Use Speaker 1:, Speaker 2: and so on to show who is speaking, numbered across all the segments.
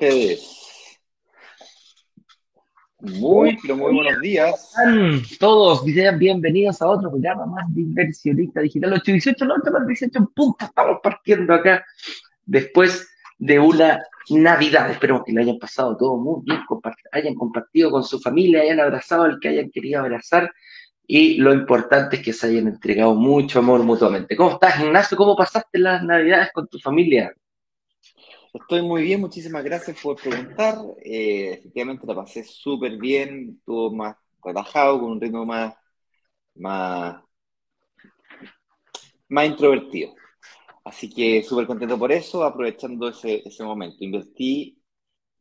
Speaker 1: ustedes. Muy, pero muy buenos días.
Speaker 2: Todos bienvenidos a otro programa más de Inversionista Digital 818, no, 18 puntos. Estamos partiendo acá después de una Navidad. Esperemos que lo hayan pasado todo muy bien, hayan compartido con su familia, hayan abrazado al que hayan querido abrazar. Y lo importante es que se hayan entregado mucho amor mutuamente. ¿Cómo estás, Ignacio? ¿Cómo pasaste las Navidades con tu familia?
Speaker 1: Estoy muy bien, muchísimas gracias por preguntar. Eh, efectivamente la pasé súper bien, estuvo más relajado, con un ritmo más, más, más introvertido. Así que súper contento por eso, aprovechando ese, ese momento. Invertí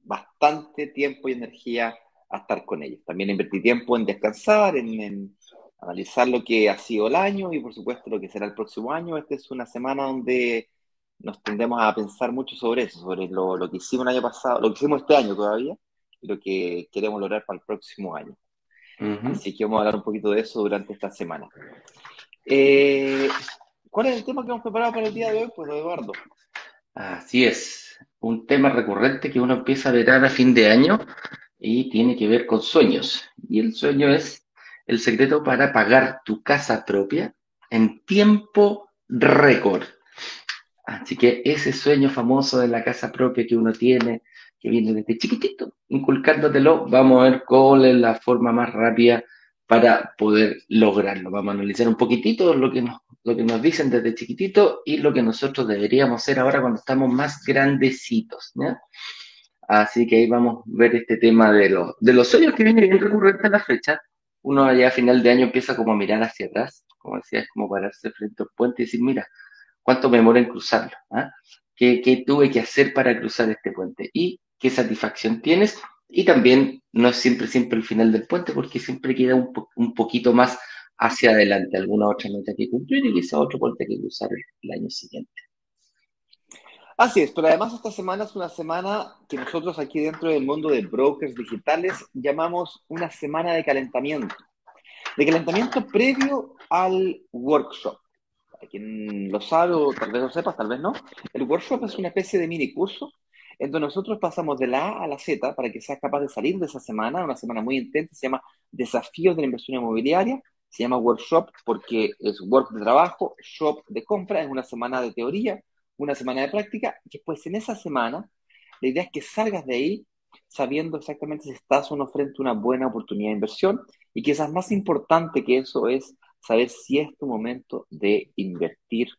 Speaker 1: bastante tiempo y energía a estar con ellos. También invertí tiempo en descansar, en, en, analizar lo que ha sido el año y por supuesto lo que será el próximo año. Esta es una semana donde nos tendemos a pensar mucho sobre eso, sobre lo, lo, que hicimos el año pasado, lo que hicimos este año todavía, y lo que queremos lograr para el próximo año. Así que vamos a hablar un poquito de eso durante esta semana. Eh, ¿Cuál es el tema que hemos preparado para el día de hoy, pues, Eduardo?
Speaker 2: Así es, un tema recurrente que uno empieza a ver a fin de año y tiene que ver con sueños. Y el sueño es el secreto para pagar tu casa propia en tiempo récord. Así que ese sueño famoso de la casa propia que uno tiene, que viene desde chiquitito, inculcándotelo, vamos a ver cuál es la forma más rápida para poder lograrlo. Vamos a analizar un poquitito lo que nos, lo que nos dicen desde chiquitito y lo que nosotros deberíamos hacer ahora cuando estamos más grandecitos. Así que ahí vamos a ver este tema de, los de los sueños que viene bien recurrente a la fecha. Uno allá a final de año empieza como a mirar hacia atrás, como decía, es como pararse frente al puente y decir, mira, cuánto me demora en cruzarlo, ¿ah? ¿Qué, tuve que hacer para cruzar este puente y qué satisfacción tienes. Y también no es siempre, siempre el final del puente, porque siempre queda un, poquito más hacia adelante, alguna otra meta que cumplir y quizá otro puente que cruzar el, año siguiente.
Speaker 1: Así es, pero además esta semana es una semana que nosotros aquí dentro del mundo de brokers digitales llamamos una semana de calentamiento. De calentamiento previo al workshop quien lo sabe o tal vez lo sepas, tal vez no, el workshop es una especie de mini curso en donde nosotros pasamos de la A a la Z para que seas capaz de salir de esa semana, una semana muy intensa, se llama Desafíos de la Inversión Inmobiliaria, se llama workshop porque es work de trabajo, shop de compra, es una semana de teoría, una semana de práctica, y después en esa semana la idea es que salgas de ahí sabiendo exactamente si estás o no frente a una buena oportunidad de inversión y quizás más importante que eso es saber si es tu momento de invertir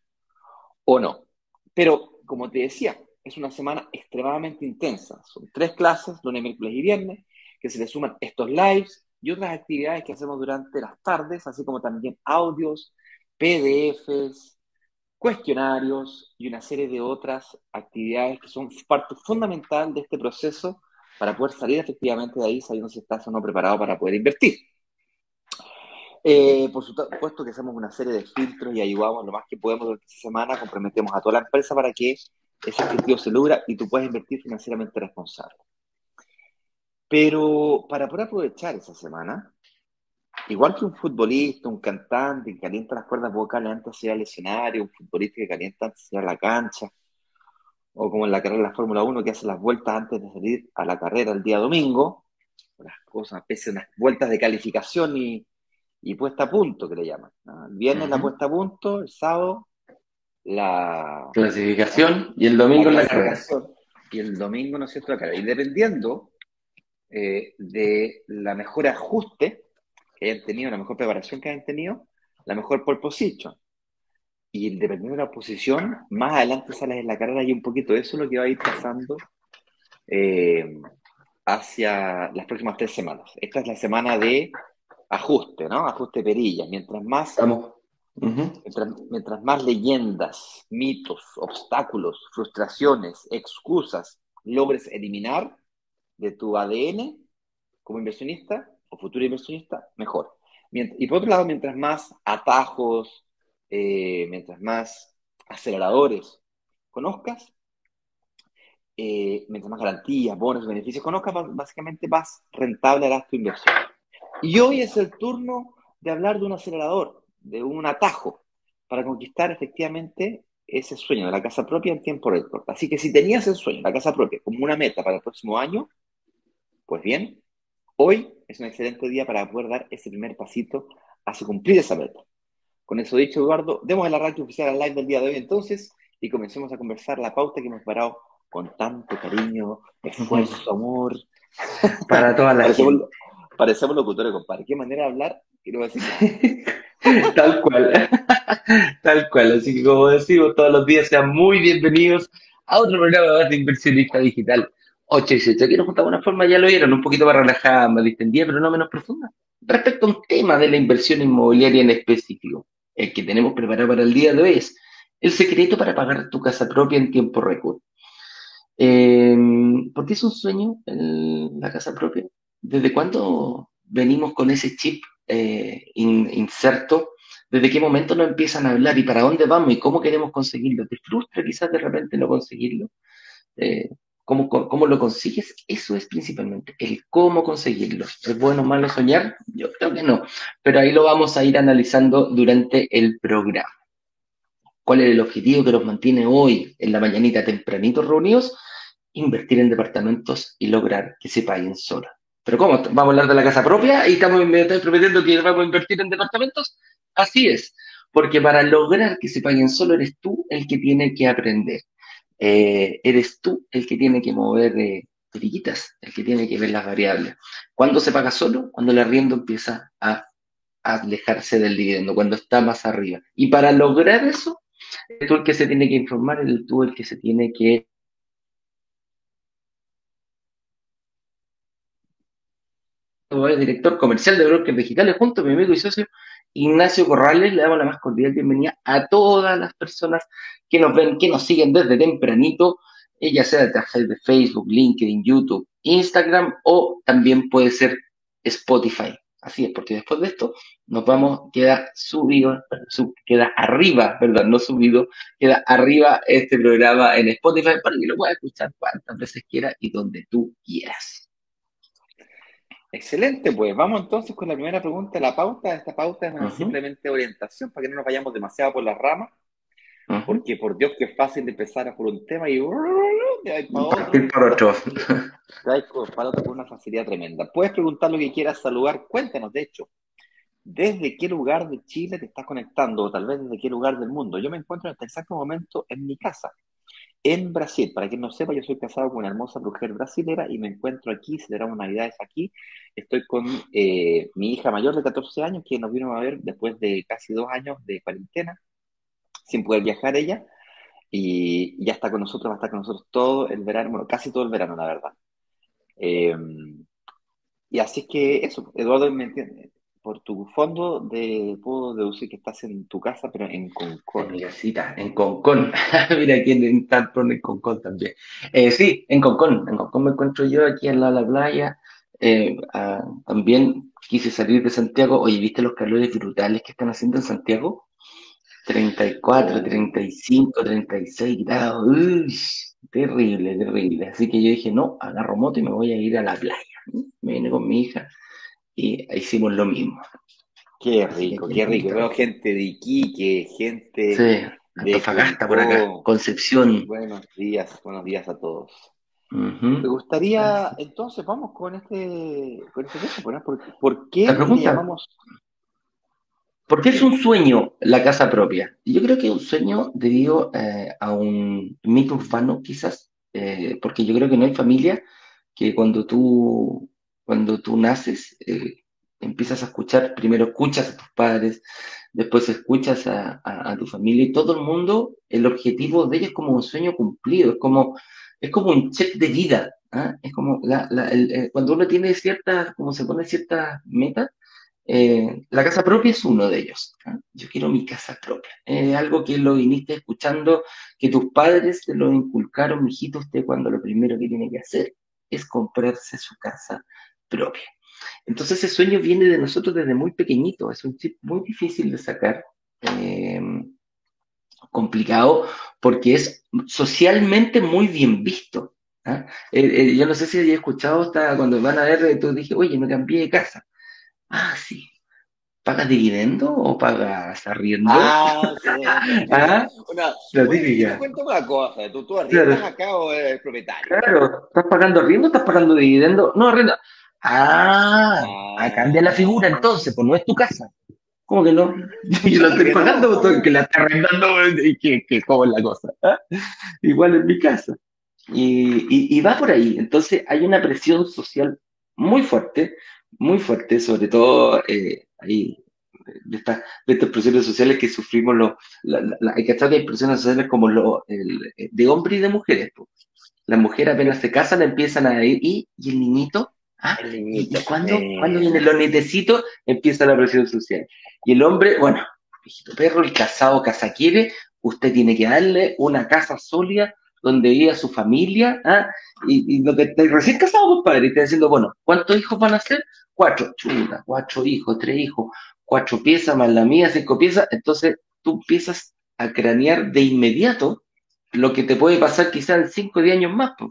Speaker 1: o no. Pero, como te decía, es una semana extremadamente intensa. Son tres clases, lunes, miércoles y viernes, que se le suman estos lives y otras actividades que hacemos durante las tardes, así como también audios, PDFs, cuestionarios y una serie de otras actividades que son parte fundamental de este proceso para poder salir efectivamente de ahí sabiendo si estás o no preparado para poder invertir. Eh, por supuesto que hacemos una serie de filtros y ayudamos lo más que podemos durante esta semana, comprometemos a toda la empresa para que ese objetivo se logra y tú puedas invertir financieramente responsable. Pero para poder aprovechar esa semana, igual que un futbolista, un cantante que calienta las cuerdas vocales antes de ir al escenario, un futbolista que calienta antes de ir a la cancha, o como en la carrera de la Fórmula 1 que hace las vueltas antes de salir a la carrera el día domingo, las cosas, pese a unas vueltas de calificación y, y puesta a punto, que le llaman. El viernes la puesta a punto, el sábado la
Speaker 2: clasificación y el domingo la, carrera.
Speaker 1: Y el domingo, ¿no es cierto?, la carrera. Y dependiendo eh, de la mejor ajuste que hayan tenido, la mejor preparación que hayan tenido, la mejor pole position. Y dependiendo de la posición, más adelante sales en la carrera y un poquito eso es lo que va a ir pasando eh, hacia las próximas tres semanas. Esta es la semana de ajuste, ¿no? Ajuste perillas. Mientras más, mientras, más leyendas, mitos, obstáculos, frustraciones, excusas logres eliminar de tu ADN como inversionista o futuro inversionista, mejor. Y por otro lado, mientras más atajos, eh, mientras más aceleradores conozcas, eh, mientras más garantías, bonos, beneficios conozcas, básicamente más rentable harás tu inversión. Y hoy es el turno de hablar de un acelerador, de un atajo, para conquistar efectivamente ese sueño de la casa propia en tiempo récord. Así que si tenías el sueño la casa propia como una meta para el próximo año, pues bien, hoy es un excelente día para poder dar ese primer pasito hacia cumplir esa meta. Con eso dicho, Eduardo, demos el arranque oficial al live del día de hoy entonces y comencemos a conversar la pauta que hemos parado con tanto cariño, esfuerzo, amor.
Speaker 2: Para toda la gente.
Speaker 1: Parecemos locutores, compadre. ¿Qué manera de hablar? Quiero decir.
Speaker 2: Tal cual, tal cual. Así que como decimos todos los días, sean muy bienvenidos a otro programa de Inversionista Digital 8 y 18. Aquí nos juntamos de una forma, ya lo vieron, un poquito más relajada, más distendida, pero no menos profunda. Respecto a un tema de la inversión inmobiliaria en específico, el que tenemos preparado para el día de hoy es el secreto para pagar tu casa propia en tiempo récord. Eh, ¿Por qué es un sueño la casa propia? ¿Desde cuándo venimos con ese chip eh, in- inserto? ¿Desde qué momento nos empiezan a hablar y para dónde vamos y cómo queremos conseguirlo? ¿Te frustra quizás de repente no conseguirlo? Eh, ¿cómo, cómo, cómo lo consigues? Eso es principalmente el cómo conseguirlo. ¿Es bueno o malo soñar? Yo creo que no, pero ahí lo vamos a ir analizando durante el programa. ¿Cuál es el objetivo que nos mantiene hoy en la mañanita tempranito reunidos? Invertir en departamentos y lograr que se paguen solos. ¿Pero cómo? ¿Vamos a hablar de la casa propia y estamos me prometiendo que vamos a invertir en departamentos? Así es, porque para lograr que se paguen solo eres tú el que tiene que aprender. Eh, eres tú el que tiene que mover eh, perillitas, el que tiene que ver las variables. ¿Cuándo se paga solo? Cuando el arriendo empieza a, alejarse del dividendo, cuando está más arriba. Y para lograr eso, eres tú el que se tiene que informar, eres tú el que se tiene que director comercial de Brokers Digitales, junto a mi amigo y socio Ignacio Corrales. Le damos la más cordial bienvenida a todas las personas que nos ven, que nos siguen desde tempranito, eh, ya sea a través de Facebook, LinkedIn, YouTube, Instagram o también puede ser Spotify. Así es, porque después de esto nos vamos, queda subido, sub, queda arriba, perdón, no subido, queda arriba este programa en Spotify para que lo puedas escuchar cuantas veces quieras y donde tú quieras.
Speaker 1: Excelente, pues vamos entonces con la primera pregunta la pauta. Esta pauta es uh -huh. simplemente orientación para que no nos vayamos demasiado por las ramas, uh -huh. porque por Dios que es fácil de empezar por un tema y de para otro,
Speaker 2: para otro.
Speaker 1: Para otro con una facilidad tremenda. Puedes preguntar lo que quieras, saludar, cuéntanos de hecho, ¿desde qué lugar de Chile te estás conectando o tal vez desde qué lugar del mundo? Yo me encuentro en este exacto momento en mi casa, en Brasil. Para quien no sepa, yo soy casado con una hermosa mujer brasilera y me encuentro aquí, celebramos Navidades aquí. Estoy con eh, mi hija mayor de 14 años, que nos vino a ver después de casi dos años de cuarentena, sin poder viajar ella. Y ya está con nosotros, va a estar con nosotros todo el verano, bueno, casi todo el verano, la verdad. Eh, y así es que eso, Eduardo, me entiende. Por tu fondo de, puedo deducir que estás en tu casa, pero en Concón.
Speaker 2: En mi casita, en Concón. Mira aquí en Talpron, en Concón también. Eh, sí, en Concón. En Concón me encuentro yo aquí al lado de la playa. Eh, ah, también quise salir de Santiago. Oye, ¿viste los calores brutales que están haciendo en Santiago? 34, 35, 36 grados. Uy, terrible, terrible. Así que yo dije, no, agarro moto y me voy a ir a la playa. Me vine con mi hija y hicimos lo mismo.
Speaker 1: Qué rico, qué rico. Veo gente de Iquique, gente
Speaker 2: sí, de Antofagasta por acá, Concepción.
Speaker 1: Buenos días, buenos días a todos. Uh -huh. Me gustaría, entonces, vamos con este, con este caso, ¿por, ¿por qué
Speaker 2: La pregunta,
Speaker 1: llamamos?
Speaker 2: ¿Por qué es un sueño la casa propia? Yo creo que es un sueño debido eh, a un mito urbano, quizás, eh, porque yo creo que no hay familia que cuando tú cuando tú naces, eh, empiezas a escuchar, primero escuchas a tus padres, después escuchas a, tu familia y todo el mundo, el objetivo de ellos es como un sueño cumplido, es como, es como un check de vida, ¿eh? es como la, el, cuando uno tiene ciertas, como se pone ciertas metas, eh, la casa propia es uno de ellos. ¿eh? Yo quiero mi casa propia. Es algo que lo viniste escuchando, que tus padres te lo inculcaron, mijito, usted cuando lo primero que tiene que hacer es comprarse su casa propia. Entonces ese sueño viene de nosotros desde muy pequeñito, es un chip muy difícil de sacar. Eh, complicado porque es socialmente muy bien visto. ¿ah? Eh, eh, yo no sé si he escuchado hasta cuando van a ver, tú dije, oye, me cambié de casa. Ah, sí. ¿Pagas dividendo o pagas arriendo?
Speaker 1: Ah, sí.
Speaker 2: ¿Ah?
Speaker 1: Una,
Speaker 2: La típica.
Speaker 1: cuento una cosa, ¿tú, tú arriendas
Speaker 2: Claro,
Speaker 1: acá o eres propietario?
Speaker 2: claro. ¿Estás pagando arriendo o estás pagando dividendo? No, arriendo. Ah, ah, cambia la figura
Speaker 1: Ah,
Speaker 2: entonces, pues no es tu casa. ¿Cómo que no? Yo la estoy pagando,
Speaker 1: ¿cómo?
Speaker 2: que la estás arrendando, y que, que cómo es la cosa. ¿Ah? Igual en mi casa. Y, y, y va por ahí. Entonces hay una presión social muy fuerte, muy fuerte, sobre todo eh, ahí, de, esta- de estos presiones sociales que sufrimos los, la, la- la- hay que tratar de presiones sociales como lo, el- de hombres y de mujeres. po. Las mujeres apenas se casan empiezan a ir, y, y el niñito, ¿ah?
Speaker 1: El
Speaker 2: ¿Y,
Speaker 1: niñito.
Speaker 2: y cuándo, cuándo
Speaker 1: Eh,
Speaker 2: vienen los nietecitos? Empieza la presión social. Y el hombre, bueno, viejito perro, el casado casa quiere, usted tiene que darle una casa sólida donde viva su familia, ¿ah? Y, y donde está recién casado, compadre, y está diciendo, bueno, ¿cuántos hijos van a ser? Cuatro, chuta, cuatro hijos, tres hijos, cuatro piezas más la mía, cinco piezas, entonces tú empiezas a cranear de inmediato lo que te puede pasar quizás en cinco o diez años más. po.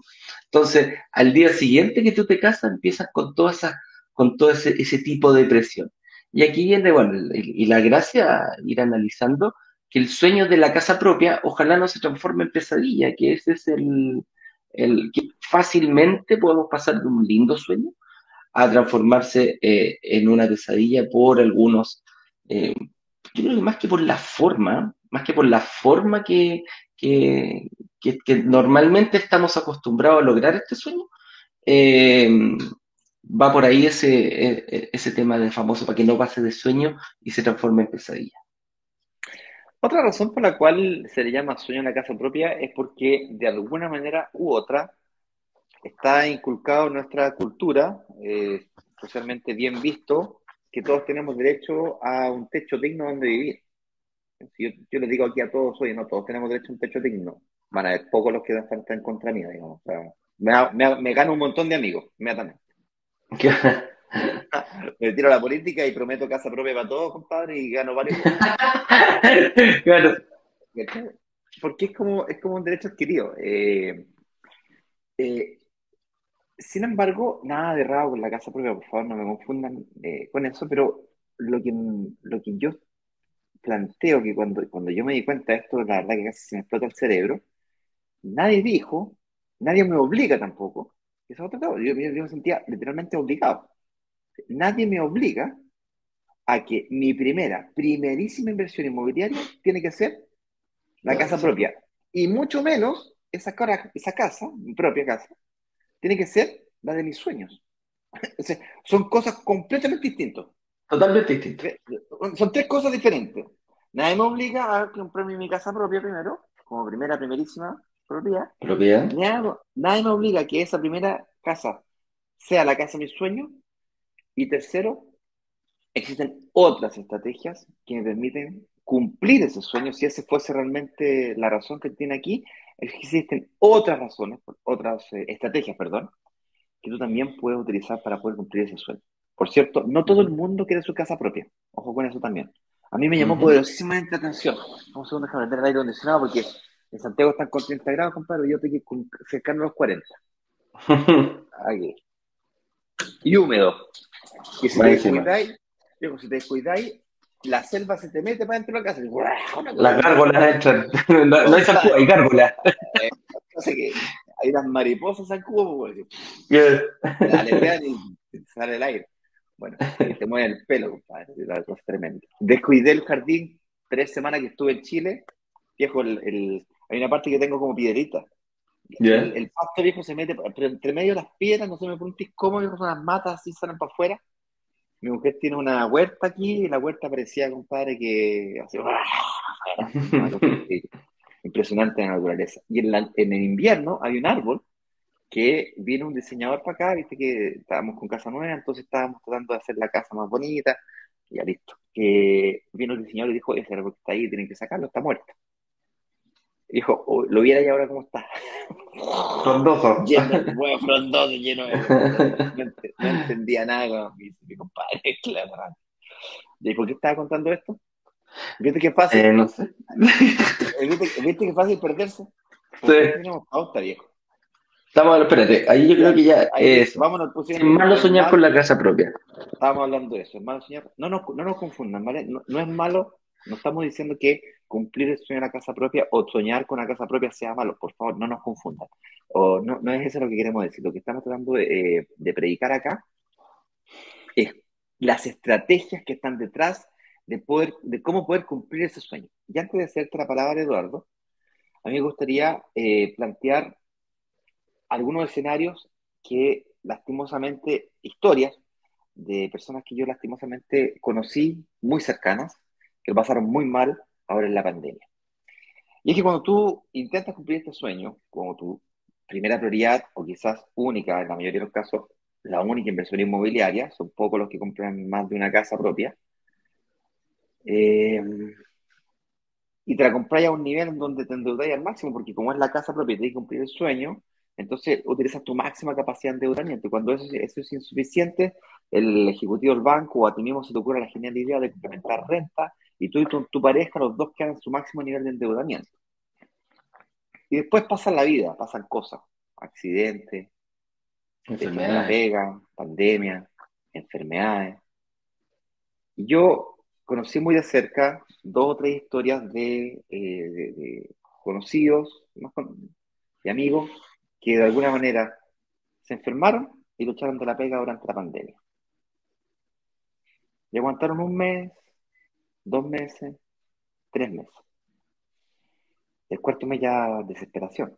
Speaker 2: Entonces, al día siguiente que tú te casas, empiezas con toda esa, con todo ese, tipo de presión. Y aquí viene, bueno, y, y la gracia, ir analizando que el sueño de la casa propia ojalá no se transforme en pesadilla, que ese es el, el que fácilmente podemos pasar de un lindo sueño a transformarse eh, en una pesadilla por algunos, eh, yo creo que más que por la forma, más que por la forma que, que, normalmente estamos acostumbrados a lograr este sueño, eh, va por ahí ese, e- ese tema de famoso para que no pase de sueño y se transforme en pesadilla.
Speaker 1: Otra razón por la cual se le llama sueño en la casa propia es porque de alguna manera u otra está inculcado en nuestra cultura, eh, socialmente bien visto, que todos tenemos derecho a un techo digno donde vivir. Yo, yo les digo aquí a todos, oye, no, todos tenemos derecho a un techo digno. Van a haber pocos los que están, en contra mía, digamos. O sea, me, me, me gano un montón de amigos, inmediatamente. Me tiro a la política y prometo casa propia para todos, compadre, y gano varios. Porque es como, es como un derecho adquirido. Eh, eh, sin embargo, nada de raro con la casa propia, por favor, no me confundan eh, con eso, pero lo que, lo que yo planteo que cuando, cuando yo me di cuenta de esto, la verdad que casi se me explota el cerebro, nadie dijo, nadie me obliga tampoco. Eso es otro. Yo, yo- yo me sentía literalmente obligado. Nadie me obliga a que mi primera, primerísima inversión inmobiliaria tiene que ser la casa propia. Y mucho menos esa, cara- esa casa, mi propia casa, tiene que ser la de mis sueños. O sea, son cosas completamente distintas.
Speaker 2: Totalmente distinto.
Speaker 1: Son tres cosas diferentes. Nadie me obliga a comprarme mi casa propia primero, como primera, primerísima propiedad.
Speaker 2: Propiedad.
Speaker 1: Nadie, nadie me obliga a que esa primera casa sea la casa de mis sueños. Y tercero, existen otras estrategias que me permiten cumplir ese sueño, si esa fuese realmente la razón que tiene aquí, existen otras razones, otras eh, estrategias, perdón, que tú también puedes utilizar para poder cumplir ese sueño. Por cierto, no todo el mundo quiere su casa propia. Ojo con eso también. A mí me llamó
Speaker 2: Ujú.
Speaker 1: poderosísimamente la atención. Un segundo, déjame meter el aire acondicionado porque en Santiago están con 30 grados, compadre, y yo estoy con- cercano a los 40. Aquí. Y húmedo. Y si te
Speaker 2: Buenísimo.
Speaker 1: descuidáis, digo, si te descuidáis, la selva se te mete para dentro de la casa.
Speaker 2: Las gárgolas entran. No, no hay zancudo, hay gárgolas.
Speaker 1: No sé qué. Hay unas mariposas al cubo, porque
Speaker 2: Yeah.
Speaker 1: la y sale el aire. Bueno, te mueve el pelo, compadre. es una cosa tremenda. Descuidé el jardín tres semanas que estuve en Chile. Viejo, el, el- hay una parte que tengo como piedrita.
Speaker 2: Yeah.
Speaker 1: El, el pasto viejo se mete, pero entre medio de las piedras, no sé, me pregunté cómo viejo, son las matas así salen para afuera. Mi mujer tiene una huerta aquí y la huerta parecía, compadre, que así, impresionante la naturaleza. Y en, la- en el invierno hay un árbol que vino un diseñador para acá, viste que estábamos con casa nueva, entonces estábamos tratando de hacer la casa más bonita, y ya listo. Que vino el diseñador y dijo, ese árbol que está ahí, tienen que sacarlo, está muerto. Dijo, "Oh, lo viera y ahora cómo está.
Speaker 2: Frondoso.
Speaker 1: lleno, bueno, frondoso, lleno de... No, no entendía nada con mi, mi compadre, claro. ¿Y por qué estaba contando esto? ¿Viste qué fácil?
Speaker 2: Eh, no sé.
Speaker 1: ¿Viste, ¿Viste que es fácil perderse?
Speaker 2: Sí.
Speaker 1: Tenemos pauta, viejo.
Speaker 2: Estamos, espérate, ahí yo creo que ya es,
Speaker 1: vámonos,
Speaker 2: es malo soñar
Speaker 1: mal-
Speaker 2: con la casa propia.
Speaker 1: Estábamos hablando de eso, es malo soñar. No nos, no nos confundan, ¿vale? No, no es malo, no estamos diciendo que cumplir el sueño de la casa propia o soñar con la casa propia sea malo, por favor, no nos confundan. O no, no es eso lo que queremos decir. Lo que estamos tratando de, eh, de predicar acá es las estrategias que están detrás de poder, de cómo poder cumplir ese sueño. Y antes de hacerte la palabra, Eduardo, a mí me gustaría eh, plantear algunos escenarios que lastimosamente, historias de personas que yo lastimosamente conocí muy cercanas, que lo pasaron muy mal ahora en la pandemia. Y es que cuando tú intentas cumplir este sueño, como tu primera prioridad, o quizás única, en la mayoría de los casos, la única inversión inmobiliaria, son pocos los que compran más de una casa propia, eh, y te la compras a un nivel donde te endeudáis al máximo, porque como es la casa propia y tienes que cumplir el sueño, entonces utilizas tu máxima capacidad de endeudamiento. Cuando eso, eso es insuficiente, el ejecutivo del banco o a ti mismo se te ocurre la genial idea de complementar renta y tú y tu, tu pareja, los dos quedan en su máximo nivel de endeudamiento. Y después pasa la vida, pasan cosas, accidentes, de la
Speaker 2: Enfermedades.
Speaker 1: pega, pandemia, enfermedades. Yo conocí muy de cerca dos o tres historias de, eh, de- de conocidos y amigos que de alguna manera se enfermaron y lo echaron de la pega durante la pandemia. Y aguantaron un mes, dos meses, tres meses. El cuarto mes ya desesperación.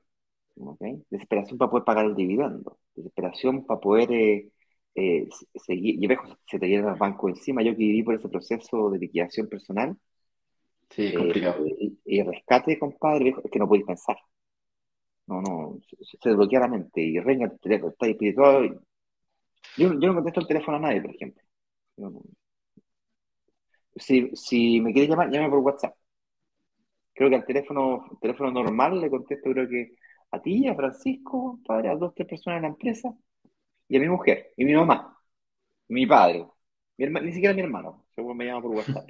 Speaker 1: ¿ok? Desesperación para poder pagar el dividendo. Desesperación para poder eh, eh, se- seguir. Y ves, se te llenan los bancos encima. Yo que viví por ese proceso de liquidación personal
Speaker 2: Sí,
Speaker 1: eh,
Speaker 2: complicado.
Speaker 1: y, y rescate, compadre, viejo, es que no podéis pensar. No, no, se, se desbloquea la mente y reina el teléfono, está espiritual. Yo, yo no contesto el teléfono a nadie, por ejemplo. No- si, si me quieres llamar, llame por WhatsApp. Creo que al teléfono, teléfono normal le contesto, creo que a ti, a Francisco, padre, a dos, tres personas en la empresa, y a mi mujer, y mi mamá, y mi padre. Mi herma- ni siquiera mi hermano, según me llama por WhatsApp.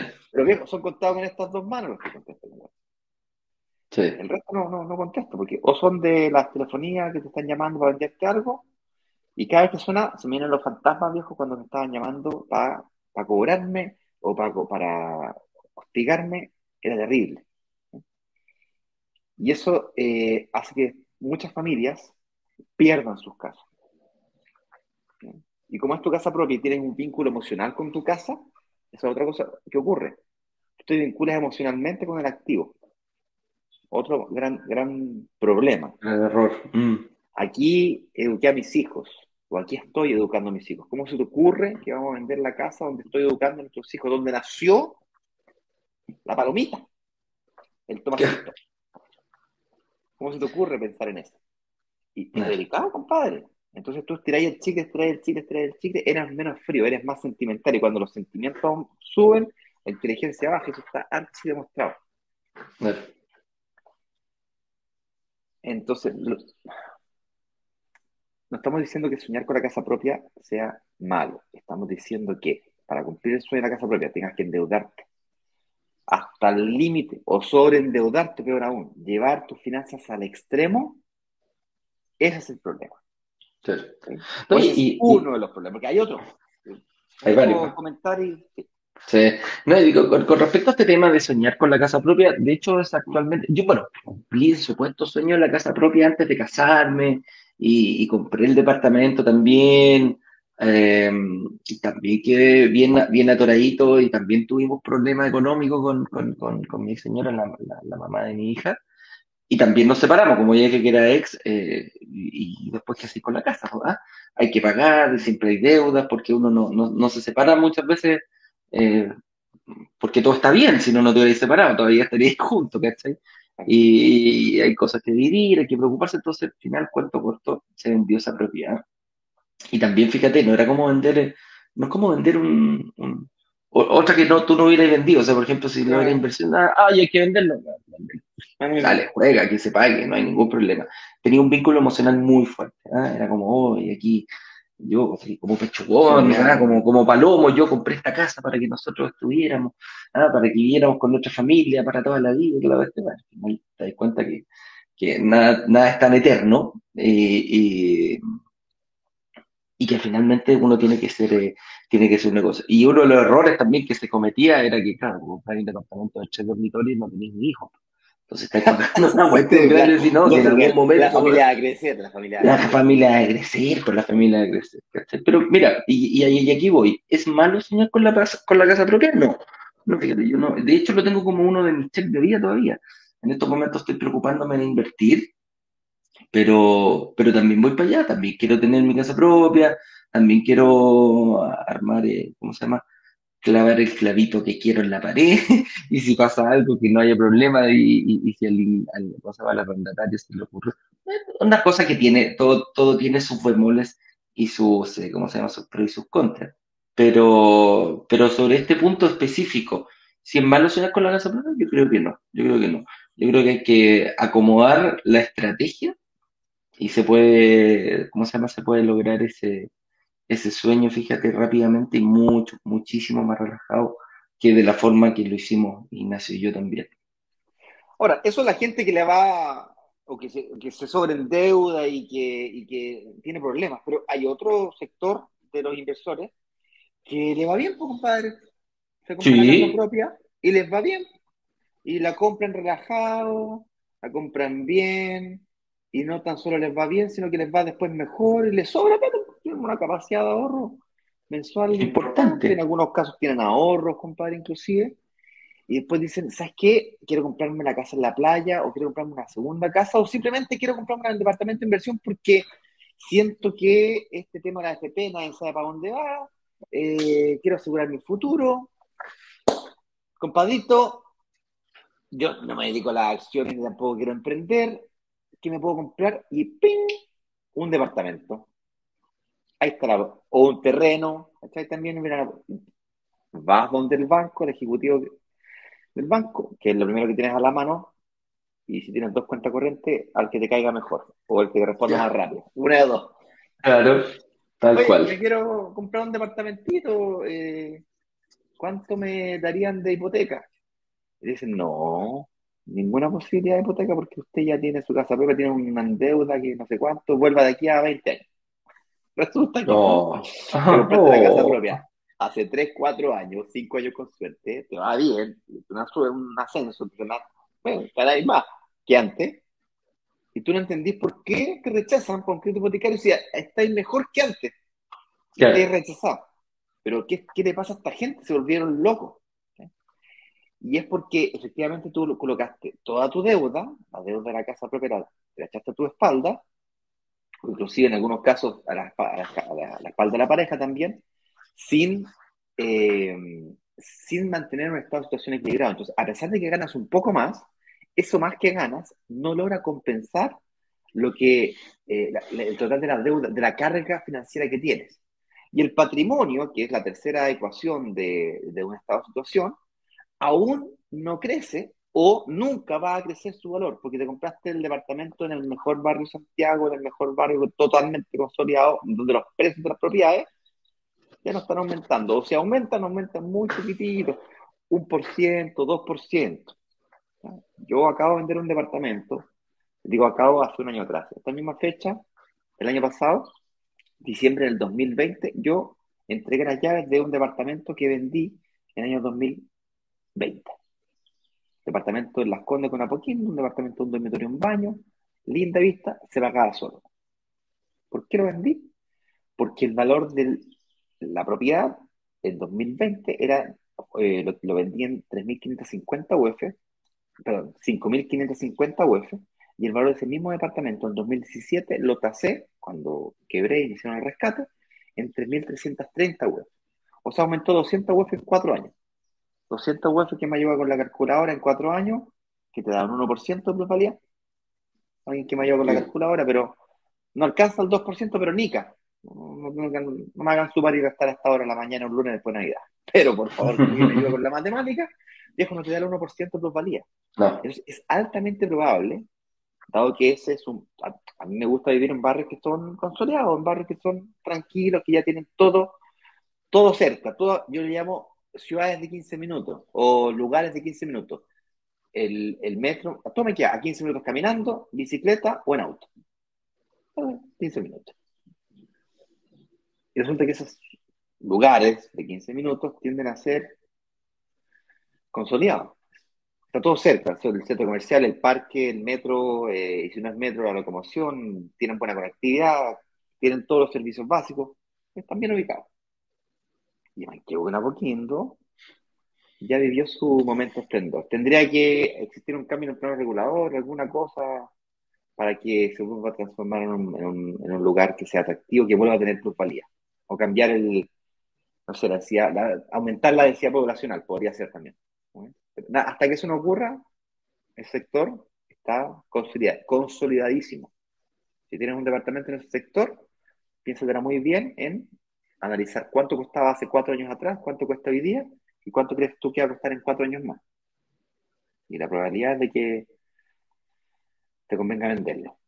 Speaker 1: Pero viejo, son contados con estas dos manos los que contesto con WhatsApp. El resto no, no, no contesto, porque o son de las telefonías que te están llamando para venderte algo, y cada vez que suena, se me vienen los fantasmas viejos cuando me estaban llamando para cobrarme o para, hostigarme, era terrible. Y eso eh, hace que muchas familias pierdan sus casas. Y como es tu casa propia y tienes un vínculo emocional con tu casa, esa es otra cosa que ocurre. Tú te vinculas emocionalmente con el activo. Otro gran, gran problema.
Speaker 2: Gran error. Mm.
Speaker 1: Aquí eduqué a mis hijos, o aquí estoy educando a mis hijos. ¿Cómo se te ocurre que vamos a vender la casa donde estoy educando a nuestros hijos, donde nació la palomita, el tomatito? ¿Cómo se te ocurre pensar en eso? Y es delicado, compadre. Entonces tú estiráis el chicle, estiráis el chicle, estiráis el chicle, eres menos frío, eres más sentimental. Y cuando los sentimientos suben, la inteligencia baja, eso está archi demostrado. Entonces, lo- no estamos diciendo que soñar con la casa propia sea malo. Estamos diciendo que para cumplir el sueño de la casa propia tengas que endeudarte hasta el límite o sobreendeudarte, peor aún, llevar tus finanzas al extremo, ese es el problema.
Speaker 2: Sí.
Speaker 1: ¿sí?
Speaker 2: No,
Speaker 1: O
Speaker 2: y-
Speaker 1: es
Speaker 2: y-
Speaker 1: uno de los problemas, porque hay otros.
Speaker 2: Hay varios.
Speaker 1: sí.
Speaker 2: Sí. No, digo, con, con respecto a este tema de soñar con la casa propia, de hecho es actualmente, yo, bueno, cumplí el supuesto sueño de la casa propia antes de casarme y, y compré el departamento también, eh, y también quedé bien, bien atoradito y también tuvimos problemas económicos con, con, con, con mi señora, la, la, la mamá de mi hija, y también nos separamos, como ya que era ex, eh, y, y después que así con la casa, ¿verdad? Hay que pagar, siempre hay deudas, porque uno no, no, no se separa muchas veces eh, porque todo está bien, si no, no te hubierais separado, todavía estaríais juntos, ¿cachai? Y, hay cosas que vivir, hay que preocuparse, entonces al final, cuento corto, se vendió esa propiedad. Y también, fíjate, no era como vender, eh, no es como vender un, un- otra que no, tú no hubieras vendido, o sea, por ejemplo, si no era inversión, ah, ah, y hay que venderlo, dale, juega, que se pague, no hay ningún problema. Tenía un vínculo emocional muy fuerte, ¿ah? Era como, oh, y aquí yo como pechugón, como, como palomo, yo compré esta casa para que nosotros estuviéramos, ¿ah? para que viviéramos con nuestra familia para toda la vida, y la vez, te das cuenta que, que nada, nada es tan eterno y, y que finalmente uno tiene que ser eh, tiene que ser un negocio. Y uno de los errores también que se cometía era que, claro, comprar un departamento de tres dormitorios no tenéis ni hijos. Entonces está comprando una cuestión grande, si no, en algún momento.
Speaker 1: La familia va a crecer, la familia.
Speaker 2: La familia va a crecer, por pues, la familia va a crecer. Pero mira, y, y, aquí voy. ¿Es malo soñar con la, con la casa propia? No. No, fíjate, yo no. De hecho, lo tengo como uno de mis cheques de vida todavía. En estos momentos estoy preocupándome en invertir, pero, pero también voy para allá, también quiero tener mi casa propia, también quiero armar, eh, ¿cómo se llama? Clavar el clavito que quiero en la pared y si pasa algo que no haya problema y, si al, al, arrendatario se le ocurre. Una cosa que tiene, todo, todo tiene sus bemoles y sus, ¿cómo se llama? Sus pros y sus contras. Pero, pero sobre este punto específico, si es malo soñar con la casa propia, yo creo que no, yo creo que no. Yo creo que hay que acomodar la estrategia y se puede, ¿cómo se llama? Se puede lograr ese, ese sueño, fíjate, rápidamente y mucho, muchísimo más relajado que de la forma que lo hicimos Ignacio y yo también.
Speaker 1: Ahora, eso es la gente que le va, o que se, que se sobreendeuda y que, y que tiene problemas, pero hay otro sector de los inversores que le va bien, pues, compadre. Se compran la casa propia y les va bien. Y la compran relajado, la compran bien, y no tan solo les va bien, sino que les va después mejor y les sobra tienen una capacidad de ahorro mensual importante. En algunos casos tienen ahorros, compadre, inclusive. Y después dicen, ¿sabes qué? Quiero comprarme la casa en la playa o quiero comprarme una segunda casa o simplemente quiero comprarme el departamento de inversión porque siento que este tema de la FP nadie sabe para dónde va, eh, quiero asegurar mi futuro. Compadrito, yo no me dedico a las acciones ni tampoco quiero emprender, ¿qué me puedo comprar? Y ¡ping! Un departamento ahí está o un terreno, ¿cachai? También mira, vas donde el banco, el ejecutivo del banco, que es lo primero que tienes a la mano, y si tienes dos cuentas corrientes, al que te caiga mejor, o el que te responda más rápido, una de dos.
Speaker 2: Claro, tal cual.
Speaker 1: Yo quiero comprar un departamentito, eh, ¿cuánto me darían de hipoteca? Y dicen, no, ninguna posibilidad de hipoteca porque usted ya tiene su casa propia, tiene una deuda que no sé cuánto, vuelva de aquí a 20 años. Resulta que no. la casa propia hace 3, 4 años, 5 años con suerte, te va bien, una, un ascenso, bueno, cada vez más que antes, y tú no entendís por qué te rechazan un crédito hipotecario si estáis mejor que antes. Te rechazado. Pero ¿qué, ¿qué le pasa a esta gente? Se volvieron locos. Y es porque efectivamente tú colocaste toda tu deuda, la deuda de la casa propia, te la echaste a tu espalda, inclusive en algunos casos a la, espalda de la pareja también, sin, eh, sin mantener un estado de situación equilibrado. Entonces, a pesar de que ganas un poco más, eso más que ganas no logra compensar lo que eh, el total de la deuda, de la carga financiera que tienes. Y el patrimonio, que es la tercera ecuación de, de un estado de situación, aún no crece o nunca va a crecer su valor, porque te compraste el departamento en el mejor barrio de Santiago, en el mejor barrio totalmente consolidado, donde los precios de las propiedades ya no están aumentando, o sea, aumentan, aumentan muy poquitito, un por ciento, dos por ciento. Yo acabo de vender un departamento, digo acabo hace un año atrás, esta misma fecha, el año pasado, diciembre del 2020, yo entregué las llaves de un departamento que vendí en el año 2020 departamento en Las Condes con Apoquín, un departamento, un dormitorio, un baño, linda vista, se pagaba solo. ¿Por qué lo vendí? Porque el valor de la propiedad en 2020 era, eh, lo, vendí en 3.550 UF, perdón, 5.550 UF, y el valor de ese mismo departamento en 2017 lo tasé, cuando quebré y hicieron el rescate, en 3.330 UF. O sea, aumentó 200 UF en cuatro años. 200 UF que me ayuda con la calculadora en cuatro años, que te da un 1% de plusvalía. Alguien que me ayuda con la calculadora, pero no alcanza el 2%, pero nica. No, me hagan sumar y restar hasta ahora en la mañana, un lunes después de Navidad. Pero por favor, que me ayude con la matemática, viejo, no te da el 1% de plusvalía. Es, es altamente probable dado que ese es un... A, mí me gusta vivir en barrios que son consolidados, en barrios que son tranquilos, que ya tienen todo, todo cerca, todo, yo le llamo ciudades de 15 minutos o lugares de 15 minutos. El, el metro, todo me a 15 minutos caminando, bicicleta o en auto. 15 minutos. Y resulta que esos lugares de 15 minutos tienden a ser consolidados. Está todo cerca, el centro comercial, el parque, el metro, eh, y si no es metro, la locomoción, tienen buena conectividad, tienen todos los servicios básicos, están bien ubicados. Y aunque poquito ya vivió su momento esplendor. Tendría que existir un cambio en el plano regulador, alguna cosa para que se vuelva a transformar en un, lugar que sea atractivo, que vuelva a tener plusvalía. O cambiar el, no sé, la aumentar la densidad poblacional, podría ser también hasta que eso no ocurra, el sector está consolidadísimo. Si tienes un departamento en ese sector, piénsatela muy bien en analizar cuánto costaba hace cuatro años atrás, cuánto cuesta hoy día y cuánto crees tú que va a costar en cuatro años más. Y la probabilidad de que te convenga venderlo.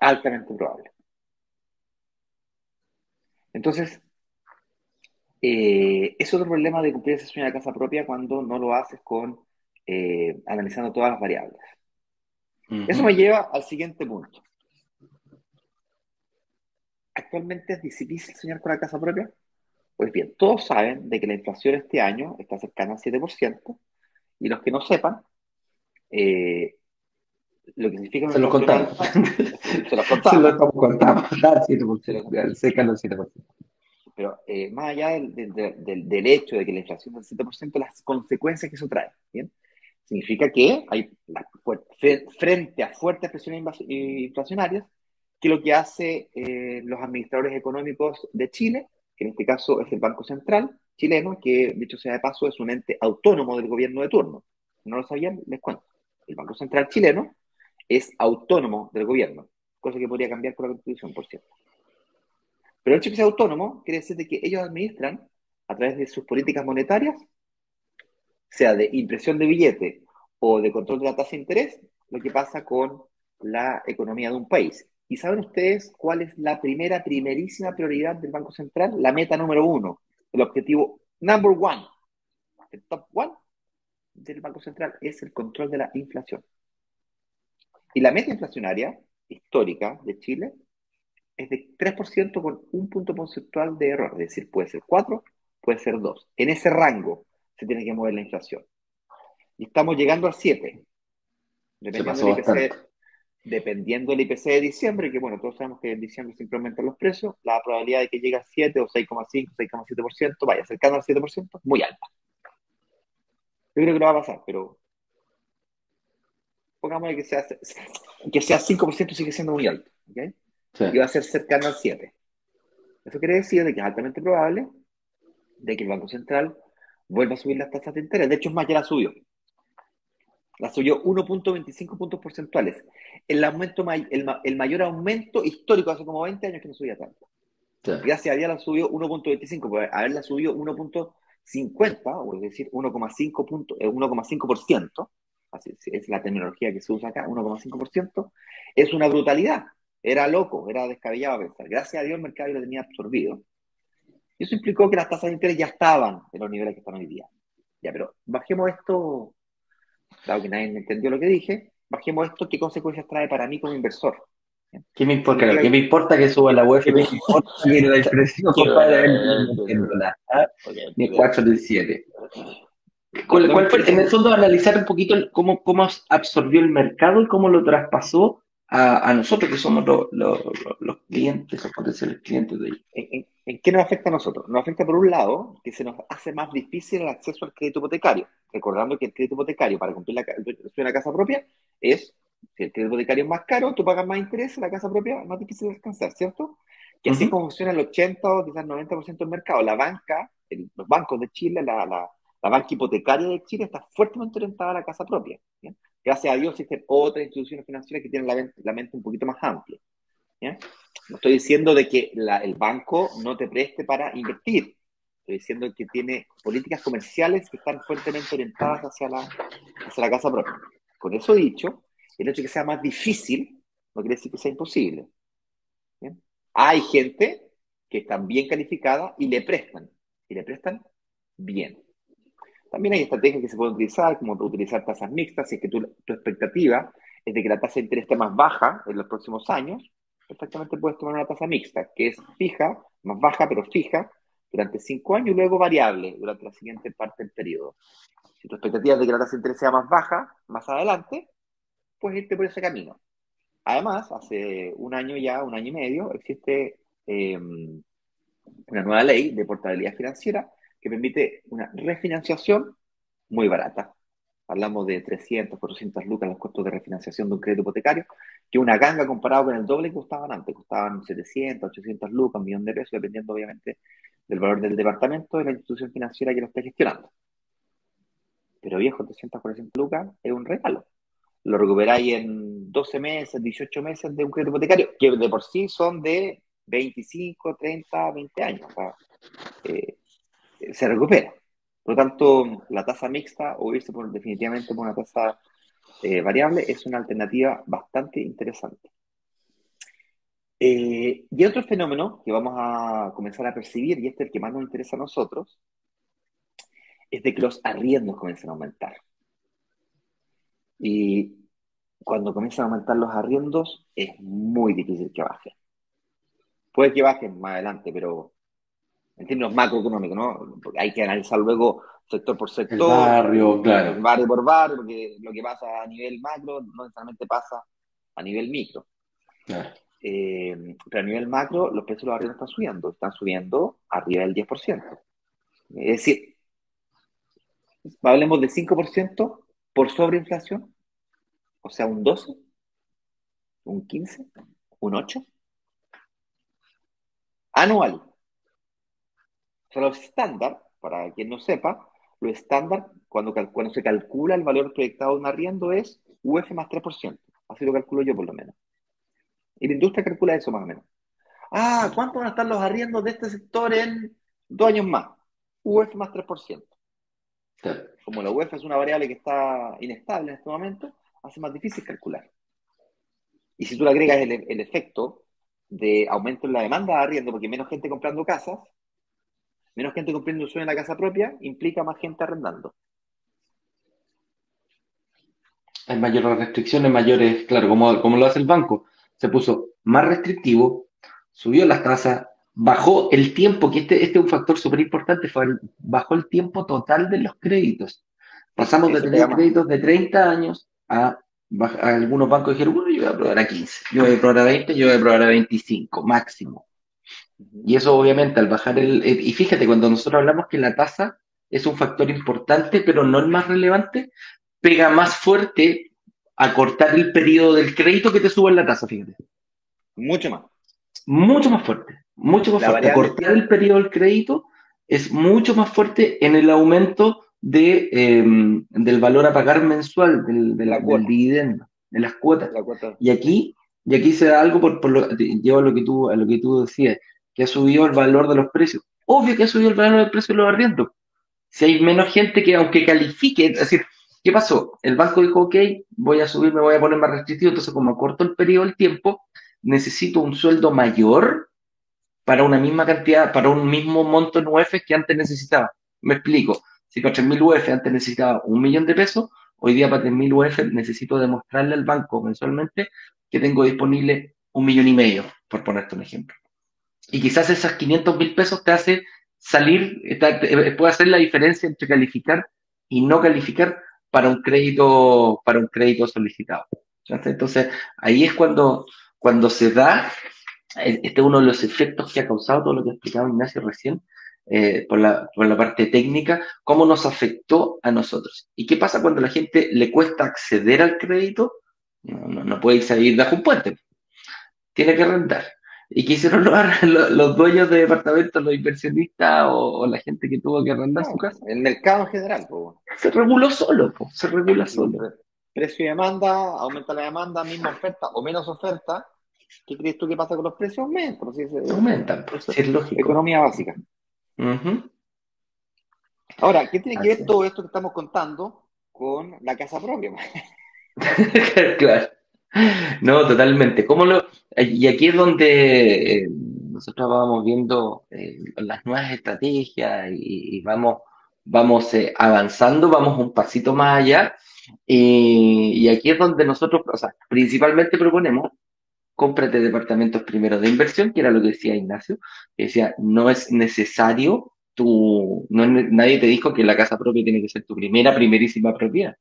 Speaker 1: Altamente probable. Entonces, eh, es otro problema de cumplir ese sueño de casa propia cuando no lo haces con eh, analizando todas las variables. Eso me lleva al siguiente punto. ¿Actualmente es difícil soñar con la casa propia? Pues bien, todos saben de que la inflación este año está cercana al 7%, y los que no sepan, eh, lo que significa...
Speaker 2: Se los contamos. se los contamos. Se los contamos. cercano al 7%.
Speaker 1: Pero eh, más allá del, del, hecho de que la inflación es del 7%, las consecuencias que eso trae, ¿bien? Significa que hay frente a fuertes presiones inflacionarias, que lo que hace eh, los administradores económicos de Chile, que en este caso es el Banco Central chileno, que dicho sea de paso es un ente autónomo del gobierno de turno. ¿No lo sabían? Les cuento. El Banco Central chileno es autónomo del gobierno, cosa que podría cambiar con la Constitución, por cierto. Pero el hecho de que sea autónomo quiere decir que ellos administran a través de sus políticas monetarias, sea de impresión de billete o de control de la tasa de interés, lo que pasa con la economía de un país. ¿Y saben ustedes cuál es la primera, primerísima prioridad del Banco Central? La meta número uno, el objetivo number one, el top one del Banco Central es el control de la inflación. Y la meta inflacionaria histórica de Chile es de 3% con un punto conceptual de error, es decir, puede ser 4, puede ser 2. En ese rango se tiene que mover la inflación. Y estamos llegando al 7. Dependiendo del, IPC, dependiendo del IPC de diciembre, que bueno, todos sabemos que en diciembre siempre aumentan los precios, la probabilidad de que llegue a 7 o 6,5, 6,7%, vaya acercando al 7%, muy alta. Yo creo que no va a pasar, pero pongámosle que sea, que sea 5% sigue siendo muy alto. ¿okay? y va a ser cercano al 7. Eso quiere decir de que es altamente probable de que el Banco Central vuelva a subir las tasas de interés. De hecho, es más, ya la subió. La subió 1.25 puntos porcentuales. El, aumento, el, mayor aumento histórico hace como 20 años que no subía tanto. Gracias a Dios la subió 1.25, porque haberla subido 1.50, o es decir, 1,5%, eh, así es la terminología que se usa acá, 1,5%, es una brutalidad. Era loco, era descabellado pensar. Gracias a Dios el mercado lo tenía absorbido. Y eso implicó que las tasas de interés ya estaban en los niveles que están hoy día. Ya, pero bajemos esto, dado que nadie me entendió lo que dije, bajemos esto, ¿qué consecuencias trae para mí como inversor?
Speaker 2: ¿Qué me importa? ¿Qué me importa que suba la web? ¿Qué me importa que la impresión Ni 4 del 7. ¿Cuál, cuál fue, en el fondo, analizar un poquito cómo, cómo absorbió el mercado y cómo lo traspasó a, nosotros que somos los clientes, los potenciales clientes de ellos.
Speaker 1: ¿En, qué nos afecta a nosotros? Nos afecta por un lado que se nos hace más difícil el acceso al crédito hipotecario, recordando que el crédito hipotecario para cumplir la, una casa propia es, si el crédito hipotecario es más caro, tú pagas más interés, la casa propia es más difícil de alcanzar, ¿cierto? Y así como funciona el 80 o quizás 90% del mercado. La banca, los bancos de Chile, la, la, la banca hipotecaria de Chile está fuertemente orientada a la casa propia. ¿bien? Gracias a Dios existen otras instituciones financieras que tienen la, mente, un poquito más amplia. No estoy diciendo de que el banco no te preste para invertir. Estoy diciendo que tiene políticas comerciales que están fuertemente orientadas hacia la, hacia la casa propia. Con eso dicho, El hecho de que sea más difícil no quiere decir que sea imposible. Hay gente que está bien calificada y le prestan, y le prestan bien. También hay estrategias que se pueden utilizar, como utilizar tasas mixtas, si es que tu, tu expectativa es de que la tasa de interés esté más baja en los próximos años, perfectamente puedes tomar una tasa mixta, que es fija, más baja, pero fija, durante cinco años y luego variable durante la siguiente parte del periodo. Si tu expectativa es de que la tasa de interés sea más baja más adelante, puedes irte por ese camino. Además, hace un año ya, un año y medio, existe eh, una nueva ley de portabilidad financiera que permite una refinanciación muy barata. Hablamos de 300, 400 lucas los costos de refinanciación de un crédito hipotecario, que una ganga comparado con el doble que costaban antes. Costaban 700, 800 lucas, un millón de pesos, dependiendo obviamente del valor del departamento de la institución financiera que lo esté gestionando. Pero viejo, 300, 400 lucas es un regalo. Lo recuperáis en 12 meses, 18 meses de un crédito hipotecario, que de por sí son de 25, 30, 20 años. O sea, eh, se recupera. Por lo tanto, la tasa mixta o irse por, definitivamente por una tasa eh, variable es una alternativa bastante interesante. Eh, y otro fenómeno que vamos a comenzar a percibir, y este es el que más nos interesa a nosotros, es de que los arriendos comienzan a aumentar. Y cuando comienzan a aumentar los arriendos, es muy difícil que bajen. Puede que bajen más adelante, pero en términos macroeconómicos, ¿no? Porque hay que analizar luego sector por sector,
Speaker 2: El barrio, claro.
Speaker 1: barrio por barrio, porque lo que pasa a nivel macro no necesariamente pasa a nivel micro.
Speaker 2: Claro.
Speaker 1: Eh, pero a nivel macro, los precios de los arriendos están subiendo, están subiendo arriba del 10%. Es decir, hablemos de 5% por sobreinflación, o sea, un 12, un 15, un 8, anual. O sea, lo estándar, para quien no sepa, lo estándar cuando, cuando se calcula el valor proyectado de un arriendo es UF más 3%. Así lo calculo yo por lo menos. Y la industria calcula eso más o menos. Ah, ¿cuánto van a estar los arriendos de este sector en dos años más? UF más 3%.
Speaker 2: Claro.
Speaker 1: Como la UF es una variable que está inestable en este momento, hace más difícil calcular. Y si tú le agregas el, el efecto de aumento en la demanda de arriendo, porque menos gente comprando casas, menos gente comprando un sueño en la casa propia, implica más gente arrendando.
Speaker 2: Hay mayores restricciones, mayores, claro, como, como lo hace el banco. Se puso más restrictivo, subió las tasas, bajó el tiempo, que este, este es un factor súper importante, bajó el tiempo total de los créditos. Pasamos de
Speaker 1: Eso
Speaker 2: tener créditos de 30 años a, a algunos bancos dijeron, bueno, yo voy a probar a 15, yo voy a probar a 20, yo voy a probar a 25 máximo. Y eso obviamente al bajar el... eh, Y fíjate, cuando nosotros hablamos que la tasa es un factor importante, pero no el más relevante, pega más fuerte a cortar el periodo del crédito que te suba la tasa, fíjate.
Speaker 1: Mucho más.
Speaker 2: Mucho más fuerte, mucho más
Speaker 1: La
Speaker 2: fuerte. Cortar el periodo del crédito es mucho más fuerte en el aumento de, eh, del valor a pagar mensual del, del-
Speaker 1: La
Speaker 2: del
Speaker 1: cuota.
Speaker 2: dividendo, de las cuotas.
Speaker 1: La cuota.
Speaker 2: Y aquí, y aquí se da algo por, por lo, llevo a lo que tú, a lo que tú decías, que ha subido el valor de los precios. Obvio que ha subido el valor del precio de los arriendos. Si hay menos gente que, aunque califique, es decir, ¿qué pasó? El banco dijo, ok, voy a subir, me voy a poner más restrictivo, entonces como corto el periodo del tiempo, necesito un sueldo mayor para una misma cantidad, para un mismo monto en UF que antes necesitaba. Me explico. Si para 3.000 UF antes necesitaba un millón de pesos, hoy día para 3.000 UF necesito demostrarle al banco mensualmente que tengo disponible un millón y medio, por ponerte un ejemplo. Y quizás esas 500 mil pesos te hace salir, te- te- puede hacer la diferencia entre calificar y no calificar para un crédito, para un crédito solicitado. Entonces, ahí es cuando, cuando se da, eh, este es uno de los efectos que ha causado todo lo que ha explicado Ignacio recién, eh, por la, por la parte técnica, cómo nos afectó a nosotros. ¿Y qué pasa cuando a la gente le cuesta acceder al crédito? No, no, no puede irse a vivir bajo un puente. Tiene que rentar. ¿Y qué hicieron los, los, los dueños de departamentos, los inversionistas o, o la gente que tuvo que arrendar su casa?
Speaker 1: El mercado en general. po.
Speaker 2: Se reguló solo, po, se regula solo.
Speaker 1: Precio y demanda, aumenta la demanda, misma oferta o menos oferta. ¿Qué crees tú que pasa con los precios? Aumenta. Así es,
Speaker 2: Aumentan, pues, sí, es lógico.
Speaker 1: Economía básica. Ahora, ¿qué tiene que ver todo esto que estamos contando con la casa propia?
Speaker 2: Claro. No, totalmente. ¿Cómo lo, y aquí es donde eh, nosotros vamos viendo eh, las nuevas estrategias y, vamos, vamos eh, avanzando, vamos un pasito más allá. Y, aquí es donde nosotros, o sea, principalmente proponemos, cómprate departamentos primero de inversión, que era lo que decía Ignacio, que decía, no es necesario tu, no, nadie te dijo que la casa propia tiene que ser tu primera, primerísima propiedad.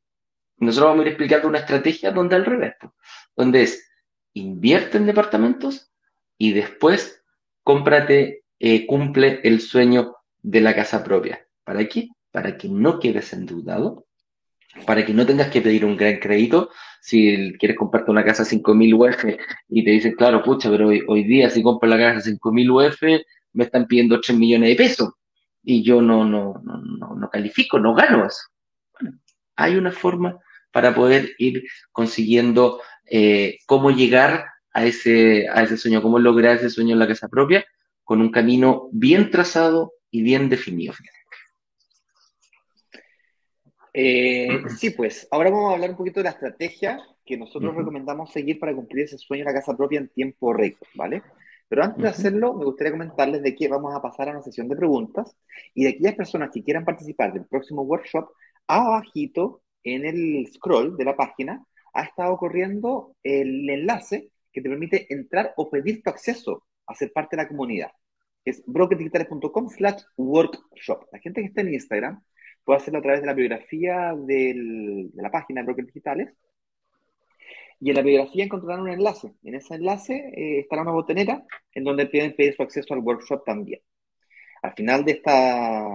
Speaker 2: Nosotros vamos a ir explicando una estrategia donde al revés, po, donde es invierte en departamentos y después cómprate, eh, cumple el sueño de la casa propia. ¿Para qué? Para que no quedes endeudado, para que no tengas que pedir un gran crédito. Si quieres comprarte una casa a 5.000 UF y te dicen, claro, pucha, pero hoy, hoy día si compro la casa a 5.000 UF me están pidiendo 3 millones de pesos y yo no, no, no, no, no califico, no gano eso. Bueno, hay una forma para poder ir consiguiendo eh, cómo llegar a ese, a ese sueño, cómo lograr ese sueño en la casa propia con un camino bien trazado y bien definido.
Speaker 1: Eh, sí, pues ahora vamos a hablar un poquito de la estrategia que nosotros recomendamos seguir para cumplir ese sueño de la casa propia en tiempo récord, ¿vale? Pero antes de hacerlo, me gustaría comentarles de que vamos a pasar a una sesión de preguntas y de aquellas personas que quieran participar del próximo workshop, abajito en el scroll de la página ha estado corriendo el enlace que te permite entrar o pedir tu acceso a ser parte de la comunidad. Es brokerdigitales.com slash workshop. La gente que está en Instagram puede hacerlo a través de la biografía del, de la página de Brokers Digitales. Y en la biografía encontrarán un enlace. En ese enlace eh, estará una botonera en donde pueden pedir su acceso al workshop también. Al final de esta,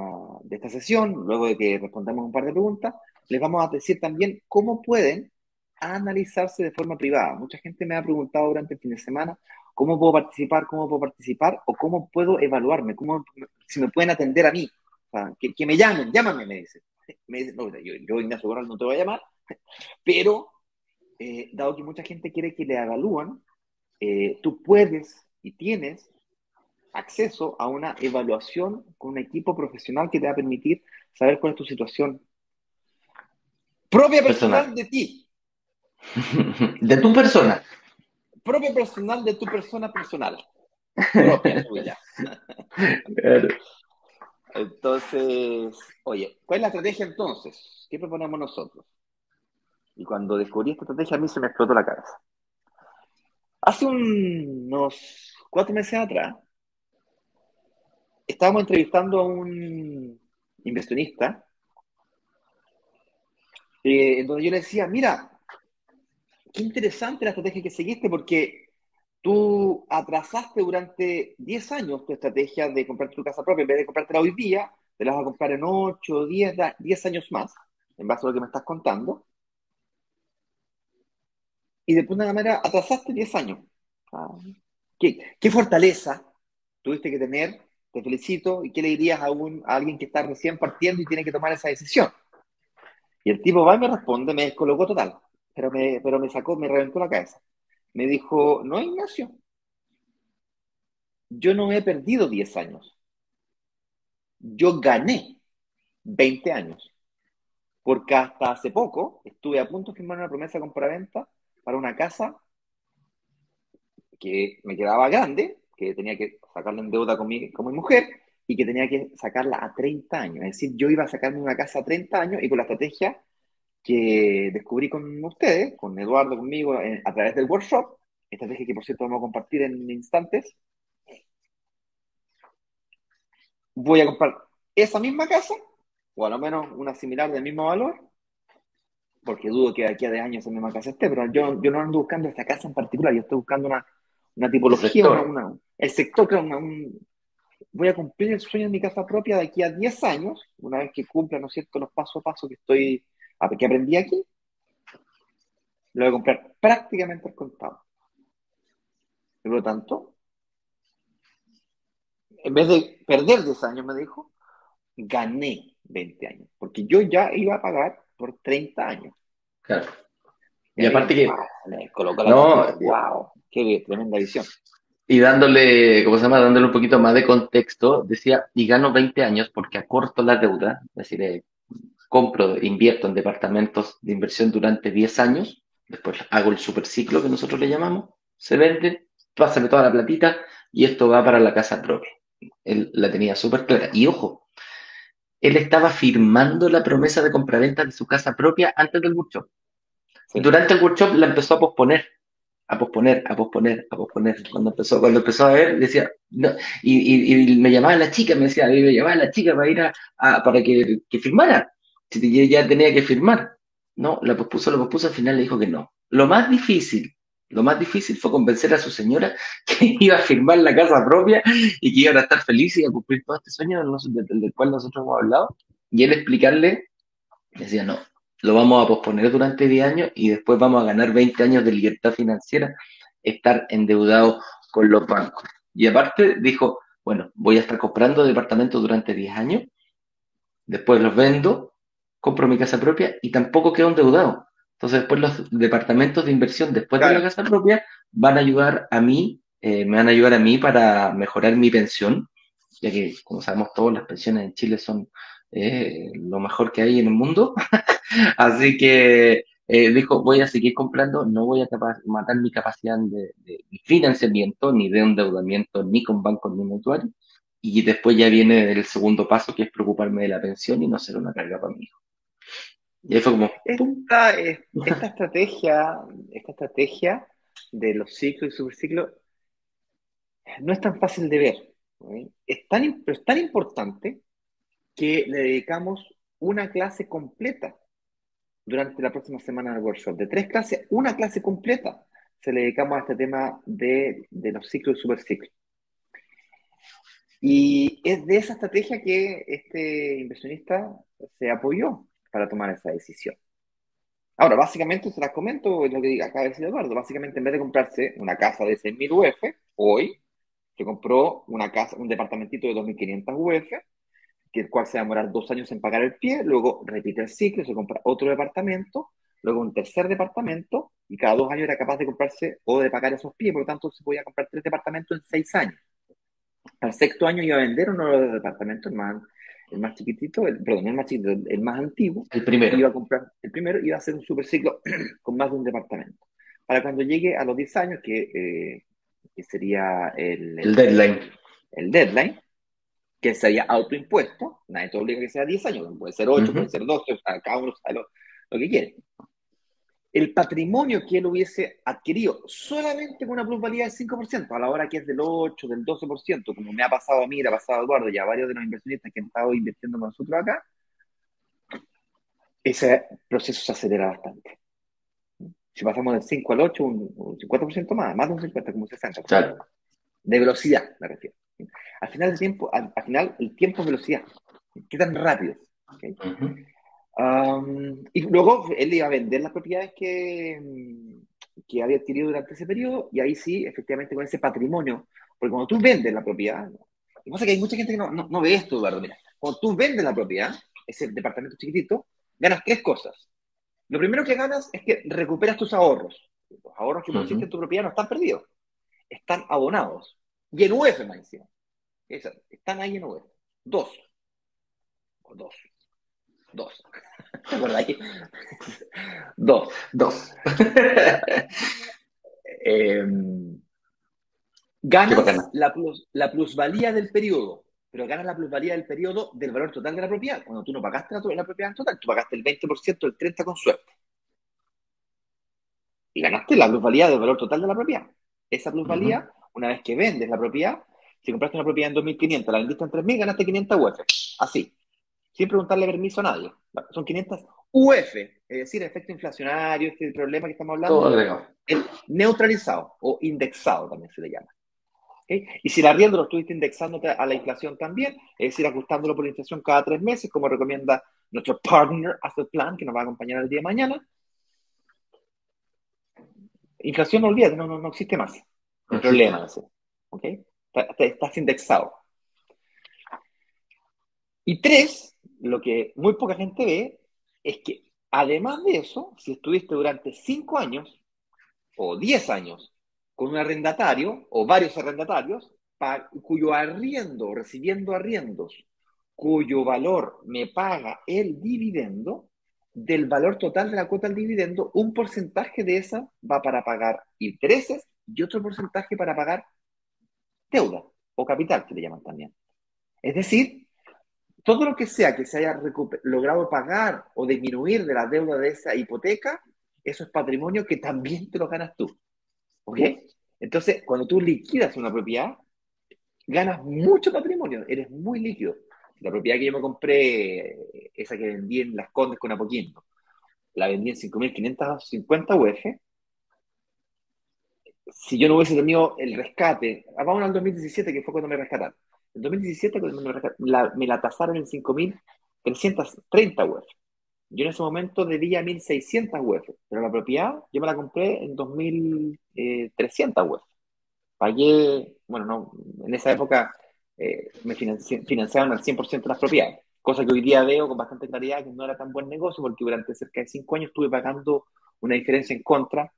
Speaker 1: de esta sesión, luego de que respondamos un par de preguntas, les vamos a decir también cómo pueden analizarse de forma privada. Mucha gente me ha preguntado durante el fin de semana cómo puedo participar, cómo puedo participar o cómo puedo evaluarme, cómo, si me pueden atender a mí. O sea, que, que me llamen, llámame, me dicen. Me dicen no, yo, yo, Ignacio Corral, no te voy a llamar, pero eh, dado que mucha gente quiere que le evalúen, eh, tú puedes y tienes acceso a una evaluación con un equipo profesional que te va a permitir saber cuál es tu situación propia
Speaker 2: Personal.
Speaker 1: personal de ti,
Speaker 2: De tu persona.
Speaker 1: propia personal de tu persona personal, propia tuya.
Speaker 2: Claro.
Speaker 1: Entonces, oye, ¿cuál es la estrategia entonces? ¿Qué proponemos nosotros? Y cuando descubrí esta estrategia a mí se me explotó la cabeza. Hace un- unos cuatro meses atrás, estábamos entrevistando a un inversionista, eh, en donde yo le decía, mira, qué interesante la estrategia que seguiste porque tú atrasaste durante 10 años tu estrategia de comprarte tu casa propia. En vez de comprártela hoy día, te la vas a comprar en 8, 10, da- 10 años más, en base a lo que me estás contando. Y de alguna manera atrasaste 10 años. Ah, ¿Qué, qué fortaleza tuviste que tener? Te felicito. ¿Y qué le dirías a, un, a alguien que está recién partiendo y tiene que tomar esa decisión? Y el tipo va y me responde, me descolocó total, pero me, pero me sacó, me reventó la cabeza. Me dijo, no, Ignacio, yo no he perdido 10 años, yo gané 20 años, porque hasta hace poco estuve a punto de firmar una promesa de compraventa para una casa que me quedaba grande, que tenía que sacarla en deuda con mi, con mi mujer y que tenía que sacarla a 30 años. Es decir, yo iba a sacarme una casa a 30 años y con la estrategia que descubrí con ustedes, con Eduardo, conmigo, en- a través del workshop, estrategia que por cierto vamos a compartir en instantes, voy a comprar esa misma casa, o a lo menos una similar del mismo valor, porque dudo que aquí a 10 años esa misma casa esté, pero yo, yo no ando buscando esta casa en particular, yo estoy buscando una, una
Speaker 2: El
Speaker 1: tipología, una,
Speaker 2: sector.
Speaker 1: una- el sector, una- un- voy a cumplir el sueño de mi casa propia de aquí a 10 años, una vez que cumpla, ¿no es cierto?, los pasos a paso que estoy, que aprendí aquí, lo voy a comprar prácticamente al contado. Por lo tanto, en vez de perder 10 años, me dijo, gané 20 años, porque yo ya iba a pagar por 30 años.
Speaker 2: Claro.
Speaker 1: Y
Speaker 2: Y aparte que,
Speaker 1: colocó la
Speaker 2: no,
Speaker 1: wow, qué tremenda visión.
Speaker 2: y dándole, ¿cómo se llama? Dándole un poquito más de contexto, decía, y gano 20 años porque acorto la deuda, es decir, eh, compro, invierto en departamentos de inversión durante 10 años después hago el superciclo que nosotros le llamamos, se vende, pásame toda la platita y esto va para la casa propia. Él la tenía súper clara. Y ojo, él estaba firmando la promesa de compraventa de su casa propia antes del workshop. Durante el workshop la empezó a posponer, a posponer, a posponer, a posponer. Cuando empezó, cuando empezó a ver, decía, no, y, y, me llamaba la chica, me decía, me llamaba la chica para ir a, para que, que firmara. Si ya tenía que firmar. No, la pospuso, lo pospuso, al final le dijo que no. Lo más difícil, lo más difícil fue convencer a su señora que iba a firmar la casa propia y que iban a estar felices y a cumplir todo este sueño del, cual nosotros hemos hablado. Y él explicarle, decía, no, lo vamos a posponer durante 10 años y después vamos a ganar 20 años de libertad financiera, estar endeudado con los bancos. Y aparte dijo, bueno, voy a estar comprando departamentos durante 10 años, después los vendo, compro mi casa propia y tampoco quedo endeudado. Entonces después los departamentos de inversión después de la casa propia van a ayudar a mí, eh, me van a ayudar a mí para mejorar mi pensión, ya que como sabemos todos las pensiones en Chile son eh, lo mejor que hay en el mundo. Así que eh, dijo, voy a seguir comprando, no voy a matar mi capacidad de, financiamiento, ni de endeudamiento, ni con bancos ni mutuarios. Y después ya viene el segundo paso, que es preocuparme de la pensión y no ser una carga para mi hijo.
Speaker 1: Y fue como... Esta, esta estrategia, esta estrategia de los ciclos y superciclos no es tan fácil de ver. Es tan, pero es tan importante que le dedicamos una clase completa durante la próxima semana del workshop. De tres clases, una clase completa se le dedicamos a este tema de, de los ciclos y superciclos. Y es de esa estrategia que este inversionista se apoyó para tomar esa decisión. Ahora, básicamente, se las comento, lo que acaba de decir Eduardo, básicamente en vez de comprarse una casa de 6.000 UF, hoy se compró una casa, un departamentito de 2.500 UF, que el cual se va a demorar dos años en pagar el pie, luego repite el ciclo, se compra otro departamento, luego un tercer departamento, y cada dos años era capaz de comprarse o de pagar esos pies, por lo tanto se podía comprar tres departamentos en seis años. Al sexto año iba a vender uno de los departamentos más, el más chiquitito, el, perdón, el más chiquitito, el más antiguo.
Speaker 2: El primero.
Speaker 1: Iba a comprar, el primero iba a hacer un superciclo con más de un departamento. Para cuando llegue a los 10 años, que, eh, que sería el,
Speaker 2: el, deadline.
Speaker 1: El deadline, que sería autoimpuesto, nadie te obliga a que sea 10 años, puede ser 8, puede ser 12, o sea, cada uno sabe lo, lo que quiere el patrimonio que él hubiese adquirido solamente con una plusvalía del 5%, a la hora que es del 8, del 12%, como me ha pasado a mí, le ha pasado a Eduardo y a varios de los inversionistas que han estado invirtiendo con nosotros acá, ese proceso se acelera bastante. Si pasamos del 5 al 8, un, 50% más, más de un 50, como un 60%. Claro. De velocidad, me refiero. Al final, el tiempo, al, final, el tiempo es velocidad. ¿Qué tan rápido? ¿Okay? Y luego él iba a vender las propiedades que, que había adquirido durante ese periodo y ahí sí, efectivamente, con ese patrimonio, porque cuando tú vendes la propiedad, y pasa que hay mucha gente que no, no, ve esto, Eduardo, mira, cuando tú vendes la propiedad, ese departamento chiquitito, ganas tres cosas. Lo primero que ganas es que recuperas tus ahorros. Los ahorros que pusiste en tu propiedad no están perdidos, están abonados. Y en UF, más encima. Están ahí en UF. Dos. O dos. Dos. ¿Te ahí? Dos. Dos. Em, ganas la, la plusvalía del periodo, pero ganas la plusvalía del periodo del valor total de la propiedad. Cuando tú no pagaste la, la propiedad total, tú pagaste el 20%, el 30% con suerte. Y ganaste la plusvalía del valor total de la propiedad. Esa plusvalía, una vez que vendes la propiedad, si compraste una propiedad en 2.500, la vendiste en 3.000, ganaste 500 UF. Así sin preguntarle permiso a nadie. Son 500 UF, es decir, efecto inflacionario, este problema que estamos hablando. neutralizado o indexado también se le llama. Y si el arriendo lo estuviste indexando a la inflación también, es decir, ajustándolo por la inflación cada tres meses, como recomienda nuestro partner Asset Plan, que nos va a acompañar el día de mañana, inflación no olvídate, no, no, existe más. El problema ese. Estás indexado. Y tres, lo que muy poca gente ve es que además de eso, si estuviste durante 5 años o 10 años con un arrendatario o varios arrendatarios, cuyo arriendo, recibiendo arriendos, cuyo valor me paga el dividendo, del valor total de la cuota del dividendo, un porcentaje de esa va para pagar intereses y otro porcentaje para pagar deuda o capital, que le llaman también. Es decir, todo lo que sea que se haya logrado pagar o disminuir de la deuda de esa hipoteca, eso es patrimonio que también te lo ganas tú. ¿Ok? Entonces, cuando tú liquidas una propiedad, ganas mucho patrimonio, eres muy líquido. La propiedad que yo me compré, esa que vendí en Las Condes con Apoquindo, la vendí en 5.550 UF. Si yo no hubiese tenido el rescate, vamos al 2017, que fue cuando me rescataron. En 2017 me, la, me la tasaron en 5.330 UF. Yo en ese momento debía 1.600 UF, pero la propiedad yo me la compré en 2.300 UF. Pagué, bueno, no, en esa época eh, me financiaban al 100% las propiedades, cosa que hoy día veo con bastante claridad que no era tan buen negocio porque durante cerca de 5 años estuve pagando una diferencia en contra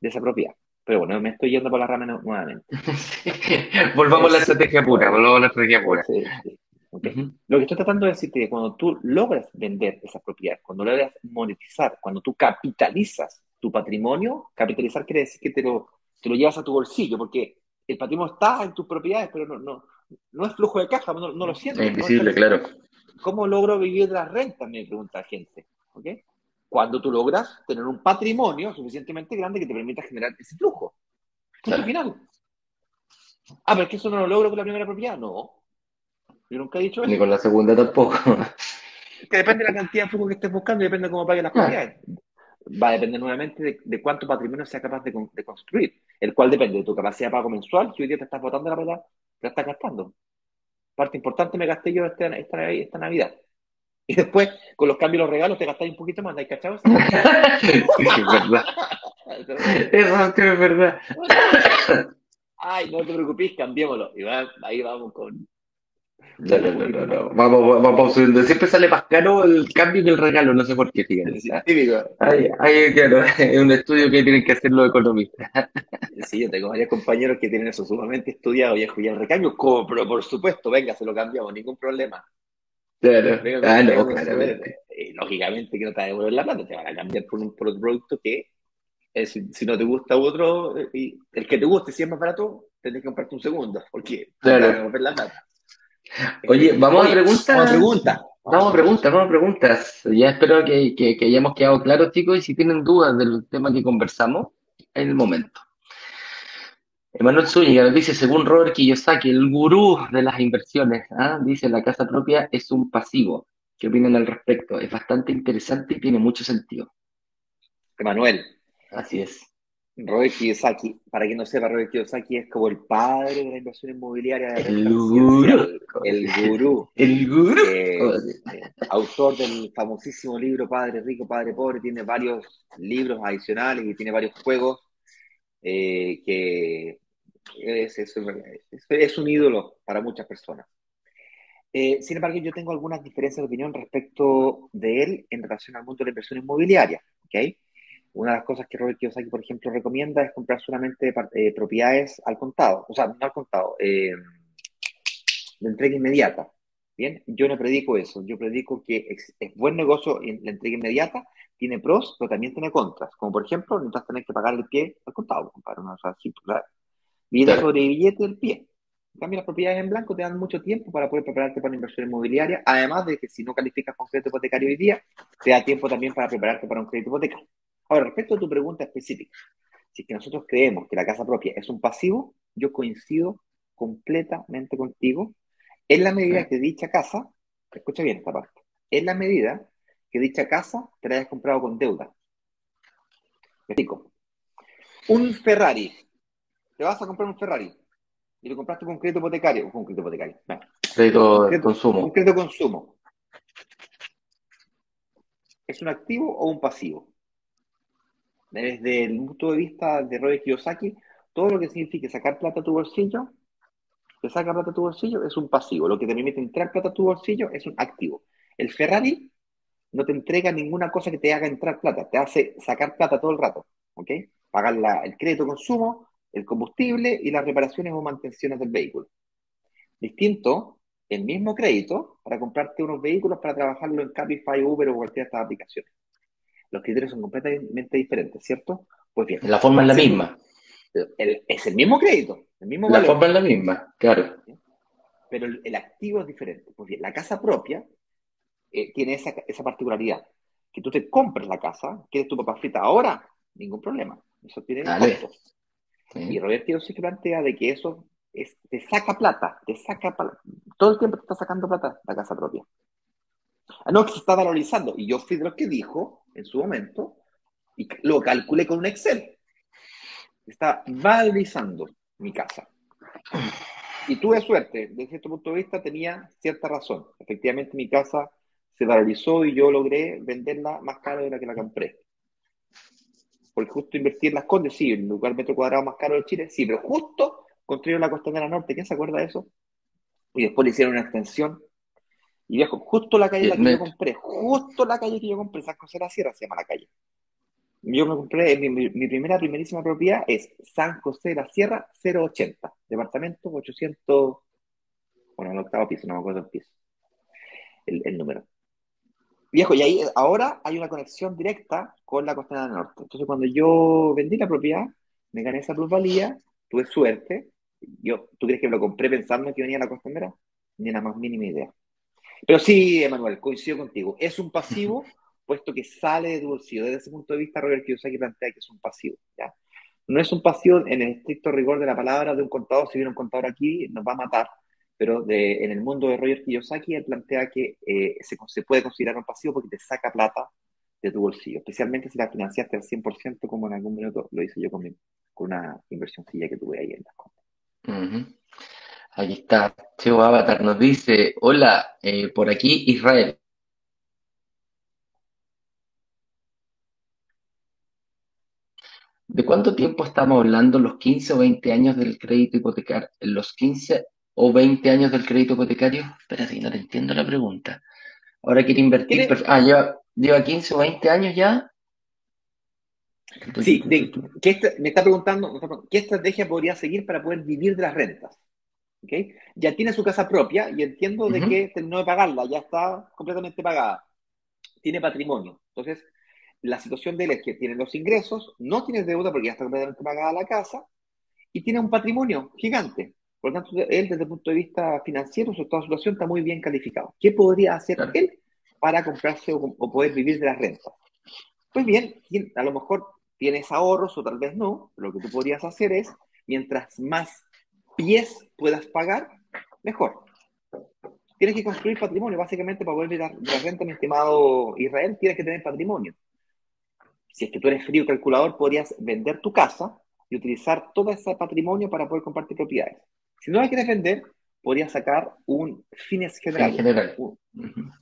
Speaker 1: de esa propiedad. Pero bueno, me estoy yendo por la rama nuevamente.
Speaker 2: volvamos a la estrategia pura, volvamos a la estrategia pura.
Speaker 1: Lo que estoy tratando de decirte es que cuando tú logras vender esas propiedades, cuando logras monetizar, cuando tú capitalizas tu patrimonio, capitalizar quiere decir que te lo, te lo llevas a tu bolsillo, porque el patrimonio está en tus propiedades, pero no, no, no es flujo de caja, no, lo siento.
Speaker 2: Es invisible, claro.
Speaker 1: ¿Cómo logro vivir de las rentas? Me pregunta la gente. ¿Okay? Cuando tú logras tener un patrimonio suficientemente grande que te permita generar ese flujo. Al final. Ah, pero es que eso no lo logro con la primera propiedad. No. Yo nunca he dicho eso.
Speaker 2: Ni con la segunda tampoco.
Speaker 1: Que depende de la cantidad de flujo que estés buscando y depende de cómo pagues las propiedades. Va a depender nuevamente de, cuánto patrimonio sea capaz de, construir, el cual depende de tu capacidad de pago mensual, que hoy día te estás botando la plata, te la estás gastando. Parte importante me gasté yo esta, esta, esta Navidad. Y después, con los cambios y los regalos, te gastáis un poquito más, ¿hay cachado?
Speaker 2: es verdad. Eso es verdad.
Speaker 1: Ay, no te preocupes, cambiémoslo. Y ahí vamos con,
Speaker 2: no, no, no, no, Vamos, vamos subiendo. Siempre sale más caro el cambio que el regalo, no sé por qué, fíjate. típico. claro, es un estudio que tienen que hacer los economistas.
Speaker 1: Sí, yo tengo varios compañeros que tienen eso sumamente estudiado, viejo, y el recambio, pero por supuesto, venga, se lo cambiamos, ningún problema.
Speaker 2: Claro, ah, no,
Speaker 1: eh, lógicamente que no te va a devolver la plata, te van a cambiar por un, producto que eh, si, no te gusta otro, eh, y el que te guste, si es más barato, tendrás que comprarte un segundo, porque
Speaker 2: claro. te va a devolver la plata. Oye, vamos a preguntas. Vamos a preguntas. Vamos a preguntas, vamos a preguntas. Ya espero que, que, hayamos quedado claros, chicos, y si tienen dudas del tema que conversamos, en el momento. Emanuel Zúñiga nos dice, según Robert Kiyosaki, el gurú de las inversiones, ¿ah? dice, la casa propia es un pasivo. ¿Qué opinan al respecto? Es bastante interesante y tiene mucho sentido.
Speaker 1: Emanuel.
Speaker 2: Así es.
Speaker 1: Robert Kiyosaki, para quien no sepa, Robert Kiyosaki es como el padre de la inversión inmobiliaria.
Speaker 2: El gurú.
Speaker 1: El gurú.
Speaker 2: El gurú.
Speaker 1: Eh, autor del famosísimo libro Padre Rico, Padre Pobre, tiene varios libros adicionales y tiene varios juegos eh, que es, es, un ídolo para muchas personas. Eh, sin embargo, yo tengo algunas diferencias de opinión respecto de él en relación al mundo de la inversión inmobiliaria. Una de las cosas que Robert Kiyosaki, por ejemplo, recomienda es comprar solamente eh, propiedades al contado, o sea, no al contado, eh, de entrega inmediata. Bien, yo no predico eso, yo predico que es, buen negocio la entrega inmediata, tiene pros, pero también tiene contras, como por ejemplo, necesitas tener que pagar el pie al contado, compadre, o sea, sí, vida sobre billete del pie. En cambio, las propiedades en blanco te dan mucho tiempo para poder prepararte para una inversión inmobiliaria, además de que si no calificas con crédito hipotecario hoy día, te da tiempo también para prepararte para un crédito hipotecario. Ahora, respecto a tu pregunta específica, si es que nosotros creemos que la casa propia es un pasivo, yo coincido completamente contigo en la medida que dicha casa, escucha bien esta parte, en la medida que dicha casa te la hayas comprado con deuda. Me explico. Un Ferrari, te vas a comprar un Ferrari y lo compraste con crédito hipotecario, con crédito hipotecario,
Speaker 2: crédito consumo.
Speaker 1: Un crédito consumo. ¿Es un activo o un pasivo? desde el punto de vista de Robert Kiyosaki, todo lo que signifique sacar plata a tu bolsillo, que saca plata a tu bolsillo, es un pasivo. Lo que te permite entrar plata a tu bolsillo es un activo. El Ferrari no te entrega ninguna cosa que te haga entrar plata, te hace sacar plata todo el rato, ¿ok? Pagar el crédito consumo, el combustible y las reparaciones o mantenciones del vehículo. Distinto, el mismo crédito para comprarte unos vehículos para trabajarlo en Cabify, Uber o cualquiera de estas aplicaciones. los criterios son completamente diferentes, ¿cierto?
Speaker 2: Pues bien. La forma es la misma.
Speaker 1: es el mismo crédito, el mismo
Speaker 2: La forma es la misma, claro.
Speaker 1: Pero el, activo es diferente. Pues bien, la casa propia eh, tiene esa, esa particularidad. Que tú te compres la casa, quieres tu papá frita ahora, ningún problema. Eso tiene costos. Y Roberto se plantea de que eso es, te saca plata, te saca todo el tiempo te está sacando plata la casa propia. Ah, no, que se está valorizando. Y yo fui de lo que dijo en su momento y lo calculé con un Excel. Está valorizando mi casa. Y tuve suerte, desde cierto punto de vista tenía cierta razón. Efectivamente mi casa se valorizó y yo logré venderla más caro de la que la compré. Porque justo invertir en las Condes, sí, el lugar metro cuadrado más caro de Chile, sí, pero justo construyeron la Costanera Norte, ¿quién se acuerda de eso? Y después le hicieron una extensión. Y viejo, justo la calle la que yo compré, justo la calle que yo compré, San José de la Sierra se llama la calle. Yo me compré, mi, primera, primerísima propiedad es San José de la Sierra 080, departamento 800, bueno, el octavo piso, no me acuerdo el piso, el, número. Viejo, y ahí ahora hay una conexión directa con la costanera del norte. Entonces, cuando yo vendí la propiedad, me gané esa plusvalía, tuve suerte. Yo, ¿Tú crees que me lo compré pensando que venía la costanera? Ni la más mínima idea. Pero sí, Emanuel, coincido contigo. Es un pasivo puesto que sale de tu bolsillo. Desde ese punto de vista, Robert Kiyosaki plantea que es un pasivo. ¿ya? No es un pasivo en el estricto rigor de la palabra de un contador. Si viene un contador aquí, nos va a matar. Pero en el mundo de Roger Kiyosaki, él plantea que eh, se, puede considerar un pasivo porque te saca plata de tu bolsillo, especialmente si la financiaste al 100%, como en algún minuto lo hice yo con, con una inversioncilla que tuve ahí en las
Speaker 2: cuentas. Aquí está, Cheo Avatar nos dice, hola, eh, por aquí Israel. ¿De cuánto tiempo estamos hablando? ¿Los 15 o 20 años del crédito hipotecario? ¿Los 15 o 20 años del crédito hipotecario? Espérate, no te entiendo la pregunta. Ahora quiere invertir. Ah, lleva, 15 o 20 años ya.
Speaker 1: sí, me está preguntando, ¿qué estrategia podría seguir para poder vivir de las rentas? ¿Okay? Ya tiene su casa propia y entiendo de que terminó de pagarla, ya está completamente pagada. Tiene patrimonio. Entonces, la situación de él es que tiene los ingresos, no tiene deuda porque ya está completamente pagada la casa y tiene un patrimonio gigante. Por lo tanto, él desde el punto de vista financiero, su situación está muy bien calificado. ¿Qué podría hacer él para comprarse o, poder vivir de las rentas? Pues bien, a lo mejor tienes ahorros o tal vez no, pero lo que tú podrías hacer es, mientras más pies puedas pagar, mejor. Tienes que construir patrimonio, básicamente para poder vivir de la renta, mi estimado Israel, tienes que tener patrimonio si es que tú eres frío calculador, podrías vender tu casa y utilizar todo ese patrimonio para poder compartir propiedades. Si no la quieres vender, podrías sacar un fines generales. General.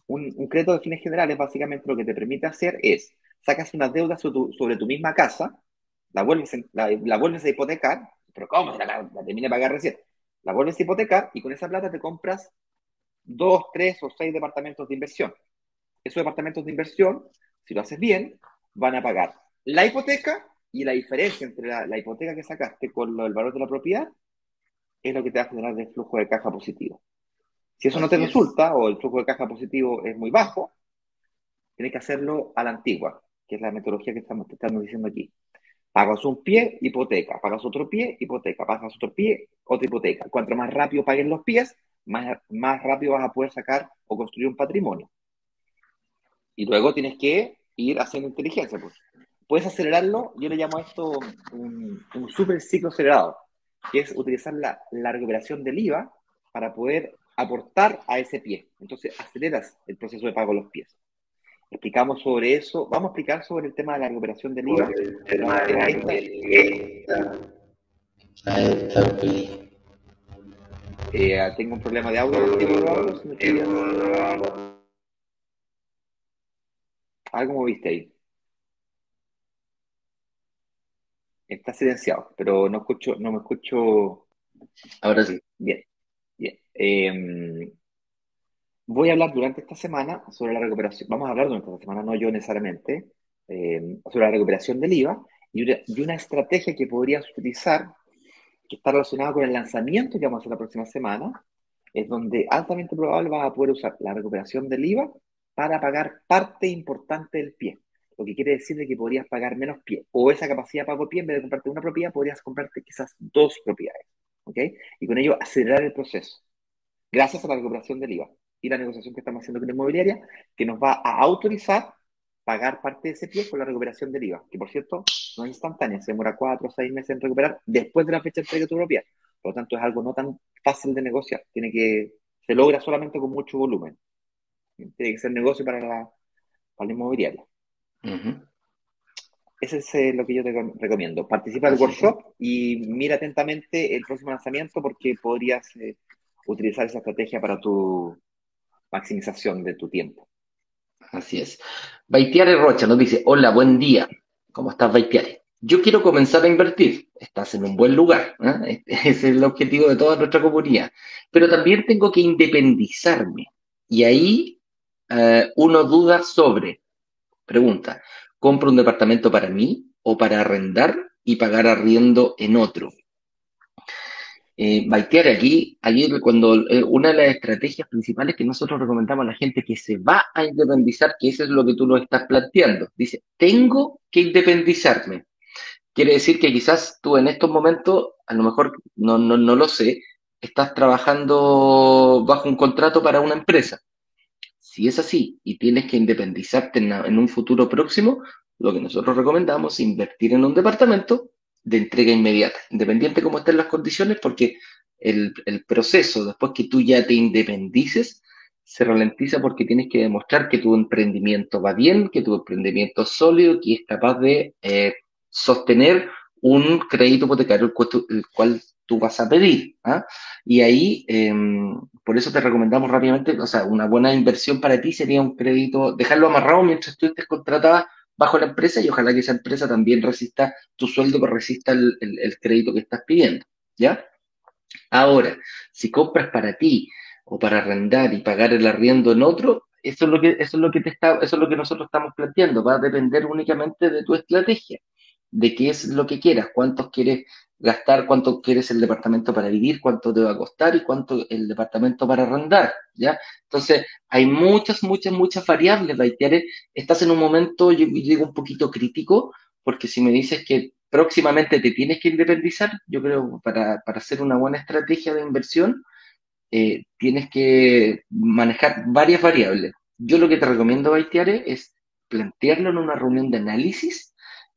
Speaker 1: Un, crédito de fines generales, básicamente lo que te permite hacer es, sacas una deuda sobre tu, misma casa, la vuelves, la, vuelves a hipotecar, pero ¿cómo? La, la, la termina de pagar recién. La vuelves a hipotecar y con esa plata te compras dos, tres o seis departamentos de inversión. Esos departamentos de inversión, si lo haces bien, van a pagar la hipoteca y la diferencia entre la, hipoteca que sacaste con el valor de la propiedad es lo que te va a generar de flujo de caja positivo. Si eso no te resulta o el flujo de caja positivo es muy bajo, tienes que hacerlo a la antigua, que es la metodología que estamos, estamos diciendo aquí. Pagas un pie, hipoteca. Pagas otro pie, hipoteca. Pagas otro pie, otra hipoteca. Cuanto más rápido paguen los pies, más, más rápido vas a poder sacar o construir un patrimonio. Y luego tienes que ir haciendo inteligencia. Pues. Puedes acelerarlo, yo le llamo a esto un, super ciclo acelerado, que es utilizar la, la recuperación del IVA para poder aportar a ese pie. Entonces, aceleras el proceso de pago de los pies. Explicamos sobre eso, vamos a explicar sobre el tema de la recuperación del IVA. Eh, tengo un problema de audio. Algo viste ahí. Está silenciado, pero no escucho, no me escucho.
Speaker 2: Ahora sí.
Speaker 1: Bien, bien. Em, voy a hablar durante esta semana sobre la recuperación. Vamos a hablar durante esta semana, no yo necesariamente, em, sobre la recuperación del IVA y una, y una estrategia que podrías utilizar que está relacionada con el lanzamiento que vamos a hacer la próxima semana, es donde altamente probable vas a poder usar la recuperación del IVA para pagar parte importante del pie. Lo que quiere decir de que podrías pagar menos pie. O esa capacidad de pago pie, en vez de comprarte una propiedad, podrías comprarte quizás dos propiedades. ¿Ok? Y con ello acelerar el proceso. Gracias a la recuperación del IVA y la negociación que estamos haciendo con la inmobiliaria, que nos va a autorizar pagar parte de ese pie con la recuperación del IVA, que por cierto no es instantánea, se demora cuatro o seis meses en recuperar después de la fecha de entrega de tu propiedad. Por lo tanto, es algo no tan fácil de negociar. Tiene que, se logra solamente con mucho volumen. Tiene que ser negocio para la, para la inmobiliaria. Ese es eh, lo que yo te recomiendo. Participa del workshop y mira atentamente el próximo lanzamiento porque podrías eh, utilizar esa estrategia para tu maximización de tu tiempo.
Speaker 2: Así es. Baitiare Rocha nos dice, hola, buen día. ¿Cómo estás, Baitiare? Yo quiero comenzar a invertir. Estás en un buen lugar. ¿eh? Ese es el objetivo de toda nuestra comunidad. Pero también tengo que independizarme. Y ahí uno duda sobre, pregunta, ¿compro un departamento para mí o para arrendar y pagar arriendo en otro? eh, baitear aquí, ayer cuando eh, una de las estrategias principales que nosotros recomendamos a la gente que se va a independizar, que eso es lo que tú lo estás planteando, dice, tengo que independizarme. Quiere decir que quizás tú en estos momentos, a lo mejor no, no, no lo sé, estás trabajando bajo un contrato para una empresa. Si es así y tienes que independizarte en, un futuro próximo, lo que nosotros recomendamos es invertir en un departamento de entrega inmediata, independiente cómo estén las condiciones, porque el, proceso, después que tú ya te independices, se ralentiza porque tienes que demostrar que tu emprendimiento va bien, que tu emprendimiento es sólido, que es capaz de eh, sostener un crédito hipotecario el cual, tú vas a pedir. ¿ah? Y ahí, em, por eso te recomendamos rápidamente, o sea, una buena inversión para ti sería un crédito, dejarlo amarrado mientras tú estés contratada bajo la empresa y ojalá que esa empresa también resista tu sueldo, que resista el, crédito que estás pidiendo, ¿ya? Ahora, si compras para ti o para arrendar y pagar el arriendo en otro, eso es lo que, eso es lo que te está, eso es lo que nosotros estamos planteando, va a depender únicamente de tu estrategia, de qué es lo que quieras, cuántos quieres gastar, cuánto quieres el departamento para vivir, cuánto te va a costar y cuánto el departamento para arrendar, ¿ya? Entonces, hay muchas, muchas, muchas variables, Baitiare. Estás en un momento, yo digo, un poquito crítico, porque si me dices que próximamente te tienes que independizar, yo creo para, para hacer una buena estrategia de inversión, eh, tienes que manejar varias variables. Yo lo que te recomiendo, Baitiare, es plantearlo en una reunión de análisis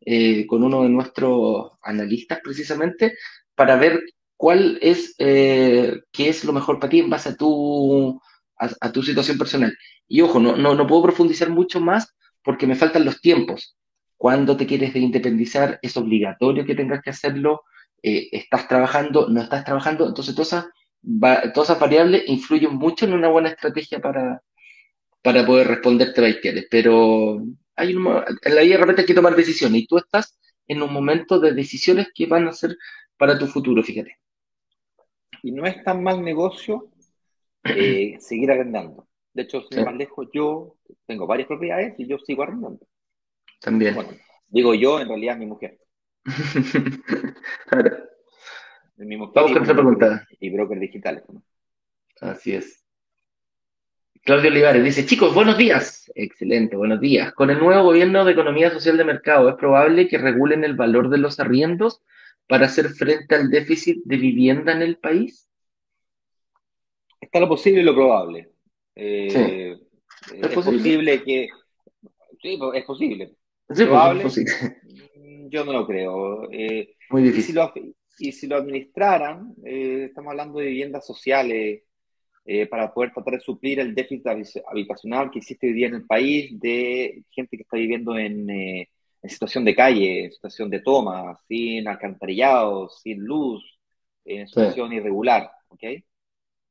Speaker 2: eh, con uno de nuestros analistas precisamente para ver cuál es, eh, qué es lo mejor para ti en base a tu, a, tu situación personal. Y ojo, no, no, no, puedo profundizar mucho más porque me faltan los tiempos. Cuando te quieres de independizar, es obligatorio que tengas que hacerlo. Eh, estás trabajando, no estás trabajando. Entonces, todas esas, todas variables influyen mucho en una buena estrategia para, para poder responderte a Pero hay en la vida de repente hay que tomar decisiones y tú estás en un momento de decisiones que van a ser para tu futuro, fíjate.
Speaker 1: Y no es tan mal negocio eh, seguir arrendando. De hecho, si me más lejos, yo tengo varias propiedades y yo sigo arrendando.
Speaker 2: También.
Speaker 1: digo yo, en realidad mi mujer.
Speaker 2: claro.
Speaker 1: Mi mujer Vamos con otra pregunta. Y broker digitales.
Speaker 2: Así es. Claudio Olivares dice, chicos, buenos días. Excelente, buenos días. Con el nuevo gobierno de economía social de mercado, ¿es probable que regulen el valor de los arriendos para hacer frente al déficit de vivienda en el país?
Speaker 1: Está lo posible y lo probable. Eh, ¿Es, posible? que... Sí, es posible. Sí, pues, es posible. Mm, yo no lo creo. Eh, Muy difícil. Y si lo, administraran, eh, estamos hablando de viviendas sociales, eh, para poder tratar de suplir el déficit habitacional que existe hoy día en el país de gente que está viviendo en, eh, en situación de calle, en situación de toma, sin alcantarillado, sin luz, en situación irregular. ¿okay?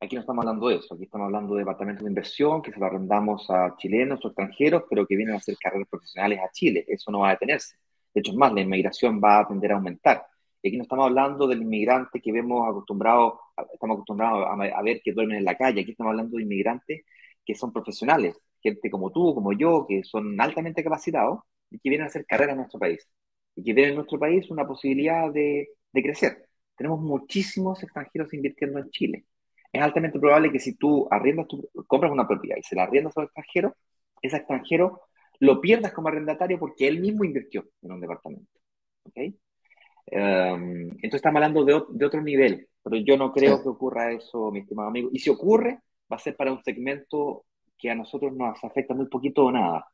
Speaker 1: Aquí no estamos hablando de eso, aquí estamos hablando de departamentos de inversión que se lo arrendamos a chilenos o extranjeros, pero que vienen a hacer carreras profesionales a Chile. Eso no va a detenerse. De hecho, es más, la inmigración va a tender a aumentar. Y aquí no estamos hablando del inmigrante que vemos acostumbrado, estamos acostumbrados a, ver que duermen en la calle. Aquí estamos hablando de inmigrantes que son profesionales, gente como tú, como yo, que son altamente capacitados y que vienen a hacer carrera en nuestro país. Y que tienen en nuestro país una posibilidad de, de crecer. Tenemos muchísimos extranjeros invirtiendo en Chile. Es altamente probable que si tú arriendas tu, compras una propiedad y se la arriendas a un extranjero, ese extranjero lo pierdas como arrendatario porque él mismo invirtió en un departamento. ¿okay? Um, entonces estamos hablando de, de, otro nivel, pero yo no creo sí. que ocurra eso, mi estimado amigo. Y si ocurre, va a ser para un segmento que a nosotros nos afecta muy poquito o nada.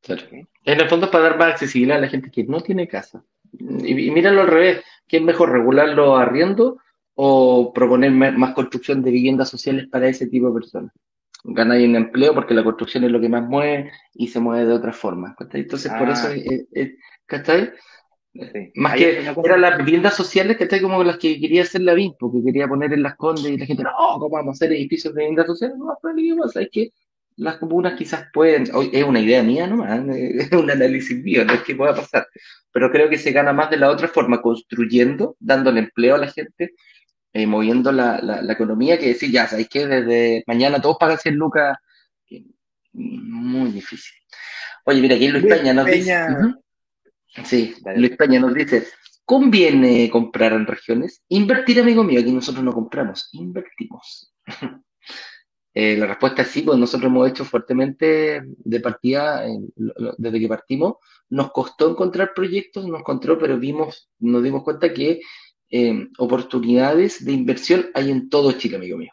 Speaker 2: Claro. ¿Okay? En el fondo es para dar más accesibilidad a la gente que no tiene casa. Y, y míralo al revés, ¿qué es mejor regularlo arriendo o proponer más construcción de viviendas sociales para ese tipo de personas? ganáis un empleo porque la construcción es lo que más mueve y se mueve de otra forma. ¿cachai? Entonces, ah. por eso, eh, eh, ¿cachai? Sí. Más Ahí que eran las viviendas sociales, ¿cachai? Como las que quería hacer la BIM, porque quería poner en las condes y la gente, no, ¿cómo vamos a hacer edificios de viviendas sociales? No, pero ¿qué pasa? Es que las comunas quizás pueden, es una idea mía nomás, es un análisis mío, no es que pueda pasar, pero creo que se gana más de la otra forma, construyendo, dándole empleo a la gente, eh, moviendo la, la, la, economía, que decir, ya, sabéis que desde mañana todos pagan 100 lucas, muy difícil. Oye, mira, aquí Luis, Luis Peña nos Peña... dice. Uh -huh. Sí. Luis Peña nos dice: ¿conviene comprar en regiones? Invertir, amigo mío, aquí nosotros no compramos, invertimos. eh, la respuesta es sí, pues nosotros hemos hecho fuertemente de partida, eh, desde que partimos, nos costó encontrar proyectos, nos encontró, pero vimos, nos dimos cuenta que eh, oportunidades de inversión hay en todo Chile, amigo mío.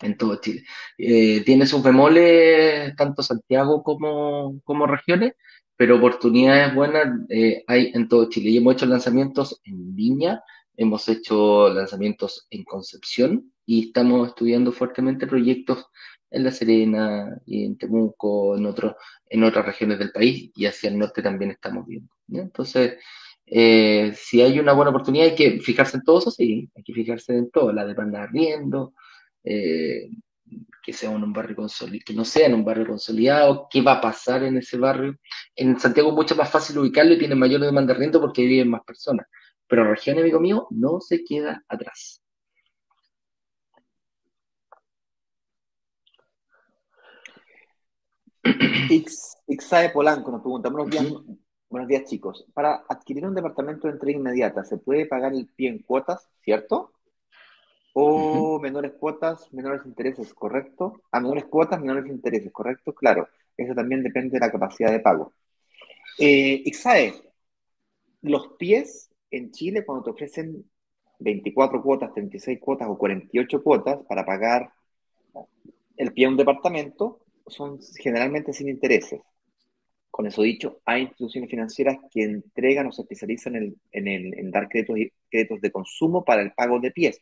Speaker 2: En todo Chile. Eh, tiene sus bemoles, tanto Santiago como, como regiones, pero oportunidades buenas eh, hay en todo Chile. Y hemos hecho lanzamientos en Viña, hemos hecho lanzamientos en Concepción y estamos estudiando fuertemente proyectos en La Serena y en Temuco, en, otro, en otras regiones del país y hacia el norte también estamos viendo. Entonces, eh, si hay una buena oportunidad, hay que fijarse en todo eso, sí, hay que fijarse en todo, la demanda arriendo, eh, que sea un barrio consolidado, que no sea en un barrio consolidado, qué va a pasar en ese barrio. En Santiago es mucho más fácil ubicarlo y tiene mayor demanda de arriendo porque viven más personas. Pero región, amigo mío, no se queda atrás.
Speaker 1: Ixae Polanco nos pregunta, buenos días, uh -huh. Buenos días, chicos. Para adquirir un departamento de entrega inmediata, ¿se puede pagar el pie en cuotas, cierto? O uh -huh. menores cuotas, menores intereses, ¿correcto? A menores cuotas, menores intereses, ¿correcto? Claro, eso también depende de la capacidad de pago. Eh, Ixae, los pies en Chile, cuando te ofrecen 24 cuotas, 36 cuotas o 48 cuotas para pagar el pie a un departamento, son generalmente sin intereses. Con eso dicho, hay instituciones financieras que entregan o se especializan en, en, el, en dar créditos, créditos, de consumo para el pago de pies.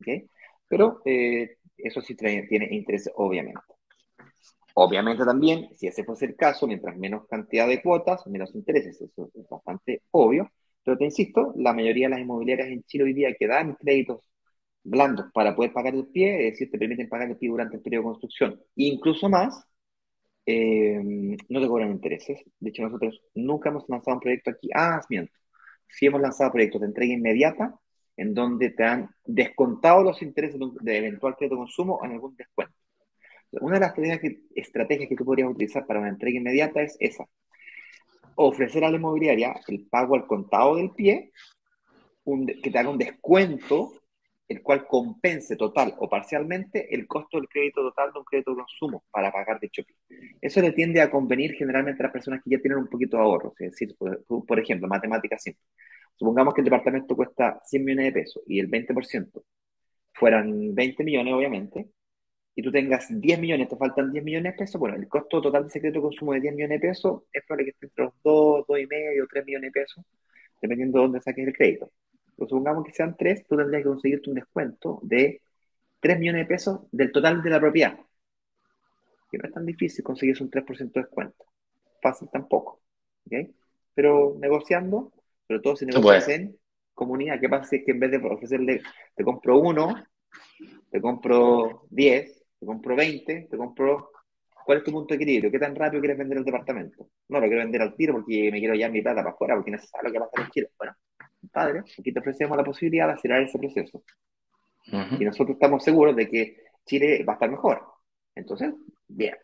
Speaker 1: ¿Okay? Pero eh, eso sí tiene interés, obviamente. Obviamente también, si ese fuese el caso, mientras menos cantidad de cuotas, menos intereses. Eso es bastante obvio. Pero te insisto, la mayoría de las inmobiliarias en Chile hoy día que dan créditos blandos para poder pagar el pie, es decir, te permiten pagar el pie durante el periodo de construcción. Incluso más, eh, no te cobran intereses. De hecho, nosotros nunca hemos lanzado un proyecto aquí. Ah, miento. Sí hemos lanzado proyectos de entrega inmediata en donde te han descontado los intereses de eventual crédito de consumo en algún descuento. Una de las estrategias que, tú podrías utilizar para una entrega inmediata es esa. Ofrecer a la inmobiliaria el pago al contado del pie, que te haga un descuento el cual compense total o parcialmente el costo del crédito total de un crédito de consumo para pagar dicho pie. Eso le tiende a convenir generalmente a las personas que ya tienen un poquito de ahorro. Es decir, por, por ejemplo, matemáticas simples. Supongamos que el departamento cuesta 100 millones de pesos y el 20% fueran 20 millones, obviamente, y tú tengas 10 millones, te faltan 10 millones de pesos, bueno, el costo total de ese crédito de consumo de 10 millones de pesos es probable que esté entre los 2, 2,5 o 3 millones de pesos, dependiendo de dónde saques el crédito. Pero supongamos que sean 3, tú tendrías que conseguirte un descuento de 3 millones de pesos del total de la propiedad. Que no es tan difícil conseguirse un 3% de descuento. Fácil tampoco. ¿okay? Pero negociando, sobre todo si negocias bueno. en comunidad, ¿qué pasa si es que en vez de ofrecerle, te compro uno, te compro 10, te compro 20, te compro... ¿Cuál es tu punto de equilibrio? ¿Qué tan rápido quieres vender el departamento? No, lo quiero vender al tiro porque me quiero llevar mi plata para afuera, porque no sé lo que va a pasar en Chile. Bueno, padre, aquí te ofrecemos la posibilidad de acelerar ese proceso. Uh -huh. Y nosotros estamos seguros de que Chile va a estar mejor. Entonces, bien,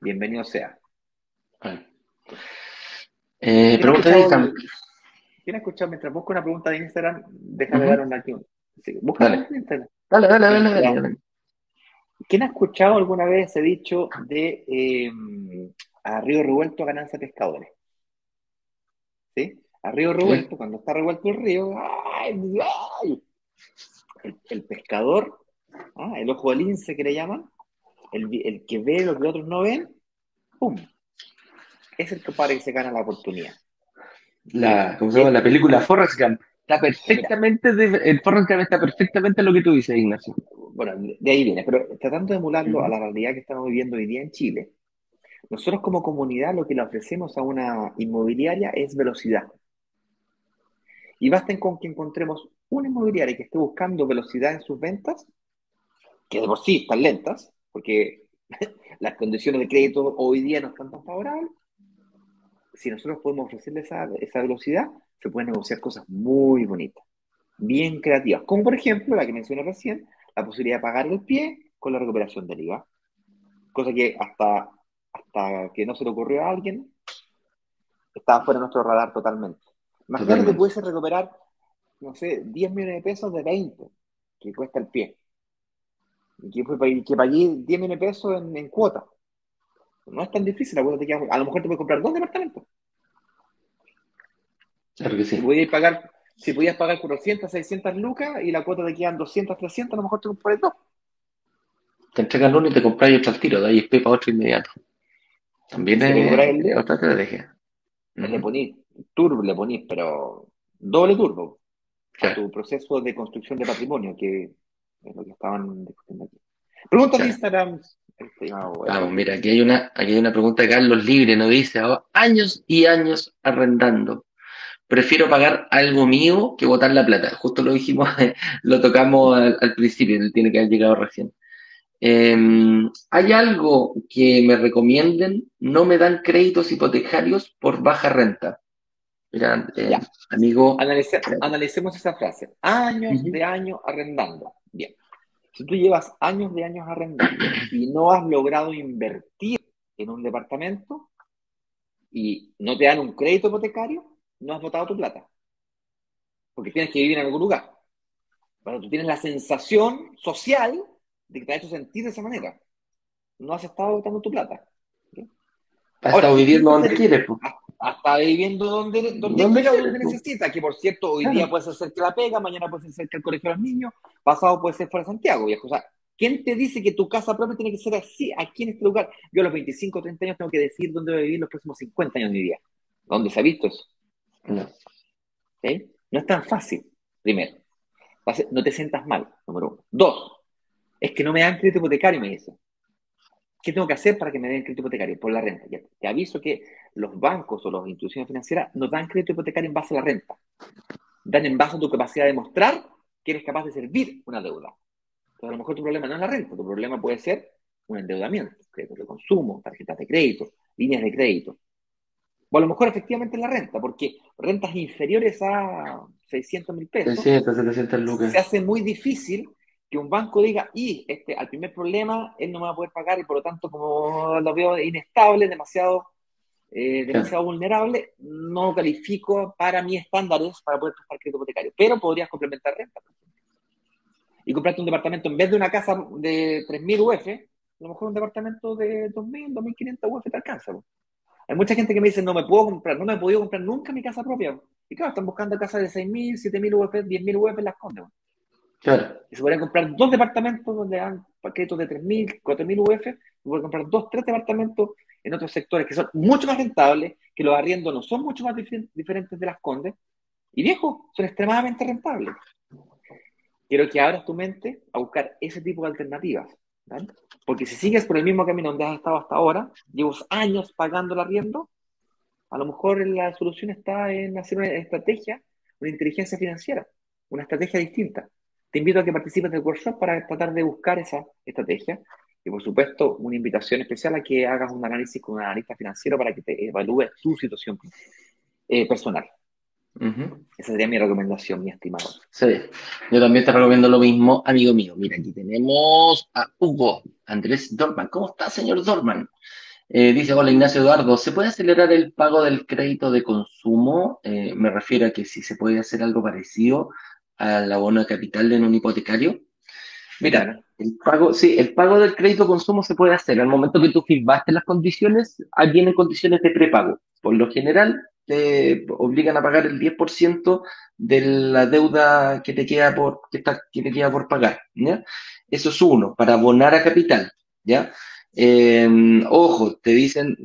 Speaker 1: bienvenido sea.
Speaker 2: Bueno. Eh, pregunta de Instagram.
Speaker 1: ¿Quién ha escuchado? Mientras busco una pregunta de Instagram, déjame uh -huh. dar una aquí. Sí, busca
Speaker 2: dale. Dale, dale, dale, dale, dale.
Speaker 1: ¿Quién ha escuchado alguna vez ese dicho de eh, a río revuelto ganancia pescadores. ¿Sí? A río revuelto, cuando está revuelto el río, El, pescador, ¿ah? el ojo del lince que le llaman, el, que ve lo que otros no ven, ¡pum! Es el que para que se gana la oportunidad.
Speaker 2: La, ¿cómo se llama? La película Forrest Gump. Está perfectamente, el Forrest Gump está perfectamente lo que tú dices, Ignacio.
Speaker 1: Bueno, de ahí viene, pero tratando de emularlo a la realidad que estamos viviendo hoy día en Chile, nosotros como comunidad lo que le ofrecemos a una inmobiliaria es velocidad. Y basten con que encontremos una inmobiliaria que esté buscando velocidad en sus ventas, que de por sí están lentas, porque las condiciones de crédito hoy día no están tan favorables. Si nosotros podemos ofrecerle esa, esa velocidad, se pueden negociar cosas muy bonitas, bien creativas, como por ejemplo la que mencioné recién, la posibilidad de pagar el pie con la recuperación del IVA, cosa que hasta hasta que no se le ocurrió a alguien, estaba fuera de nuestro radar totalmente. Imagínate que pudiese recuperar, no sé, 10 millones de pesos de 20 que cuesta el pie. Y que, que pagué 10 millones de pesos en, cuota. No es tan difícil, a lo mejor te puedes comprar dos departamentos.
Speaker 2: Claro que sí.
Speaker 1: Si podías pagar, si podías pagar 400, 600 lucas y la cuota te quedan 200, 300, a lo mejor te compras dos.
Speaker 2: Te entregan uno y te compras otro al tiro, de ahí es para otro inmediato. También es, otra estrategia.
Speaker 1: Le ponís turbo, le ponís, pero doble turbo a tu proceso de construcción de patrimonio, que es lo que estaban discutiendo aquí. Pregunta de Instagram.
Speaker 2: Vamos, mira, aquí hay una, aquí hay una pregunta de Carlos Libre, nos dice, oh, años y años arrendando. Prefiero pagar algo mío que botar la plata. Justo lo dijimos, lo tocamos al, al principio, tiene que haber llegado recién. Em, ¿Hay algo que me recomienden? No me dan créditos hipotecarios por baja renta. Mira, eh, amigo.
Speaker 1: analicemos esa frase. Años de años arrendando. Bien. Si tú llevas años de años arrendando y no has logrado invertir en un departamento y no te dan un crédito hipotecario, no has botado tu plata. Porque tienes que vivir en algún lugar. Pero tú tienes la sensación social de que te ha hecho sentir de esa manera. No has estado botando tu plata.
Speaker 2: Has estado viviendo donde quieres.
Speaker 1: Has estado viviendo donde, donde, donde, necesita, que por cierto, hoy día puede ser cerca de la pega, mañana puede ser cerca del colegio de los niños, pasado puede ser fuera de Santiago, viejo. O sea, ¿quién te dice que tu casa propia tiene que ser así, aquí en este lugar? Yo a los 25 o 30 años tengo que decir dónde voy a vivir los próximos 50 años de mi vida. ¿Dónde se ha visto eso? No. No es tan fácil, primero. No te sientas mal, número uno. Dos, es que no me dan crédito hipotecario, me dice. ¿Qué tengo que hacer para que me den crédito hipotecario? Por la renta. te aviso que los bancos o las instituciones financieras no dan crédito hipotecario en base a la renta. Dan en base a tu capacidad de mostrar que eres capaz de servir una deuda. Entonces, a lo mejor tu problema no es la renta, tu problema puede ser un endeudamiento, créditos de consumo, tarjetas de crédito, líneas de crédito. O a lo mejor efectivamente es la renta, porque rentas inferiores a 600 mil pesos
Speaker 2: 600, 700 lucas.
Speaker 1: se hace muy difícil que un banco diga, y este, al primer problema, él no me va a poder pagar y por lo tanto, como lo veo inestable, demasiado, eh, demasiado vulnerable, no califico para mis estándares para poder prestar crédito hipotecario. Pero podrías complementar renta. Y comprarte un departamento en vez de una casa de 3.000 UF, a lo mejor un departamento de 2.000, 2.500 UF te alcanza. Hay mucha gente que me dice, no me puedo comprar, no me he podido comprar nunca mi casa propia. Y claro, están buscando casas de 6.000, 7.000 UF, 10.000 UF en las condes.
Speaker 2: Claro.
Speaker 1: Y se podrían comprar dos departamentos donde dan paquetos de 3.000, 4.000 UF, se pueden comprar dos, tres departamentos en otros sectores que son mucho más rentables, que los arriendos no son mucho más diferentes de las condes, y viejo, son extremadamente rentables. Quiero que abras tu mente a buscar ese tipo de alternativas. Porque si sigues por el mismo camino donde has estado hasta ahora, llevas años pagando el arriendo, a lo mejor la solución está en hacer una estrategia, una inteligencia financiera, una estrategia distinta. Te invito a que participes del workshop para tratar de buscar esa estrategia. Y por supuesto, una invitación especial a que hagas un análisis con un analista financiero para que te evalúe tu situación eh, personal. Esa sería mi recomendación, mi estimado.
Speaker 2: Sí, yo también te recomiendo lo mismo, amigo mío. Mira, aquí tenemos a Hugo Andrés Dorman. ¿Cómo está, señor Dorman? Eh, dice, hola Ignacio Eduardo, ¿se puede acelerar el pago del crédito de consumo? Eh, me refiero a que si se puede hacer algo parecido al abono de capital en un hipotecario. Mira, el pago, sí, el pago del crédito consumo se puede hacer al momento que tú firmaste las condiciones, vienen condiciones de prepago. Por lo general, te obligan a pagar el 10% de la deuda que te queda por, que, está, que te queda por pagar, ¿ya? Eso es uno, para abonar a capital, ¿ya? Em, ojo, te dicen,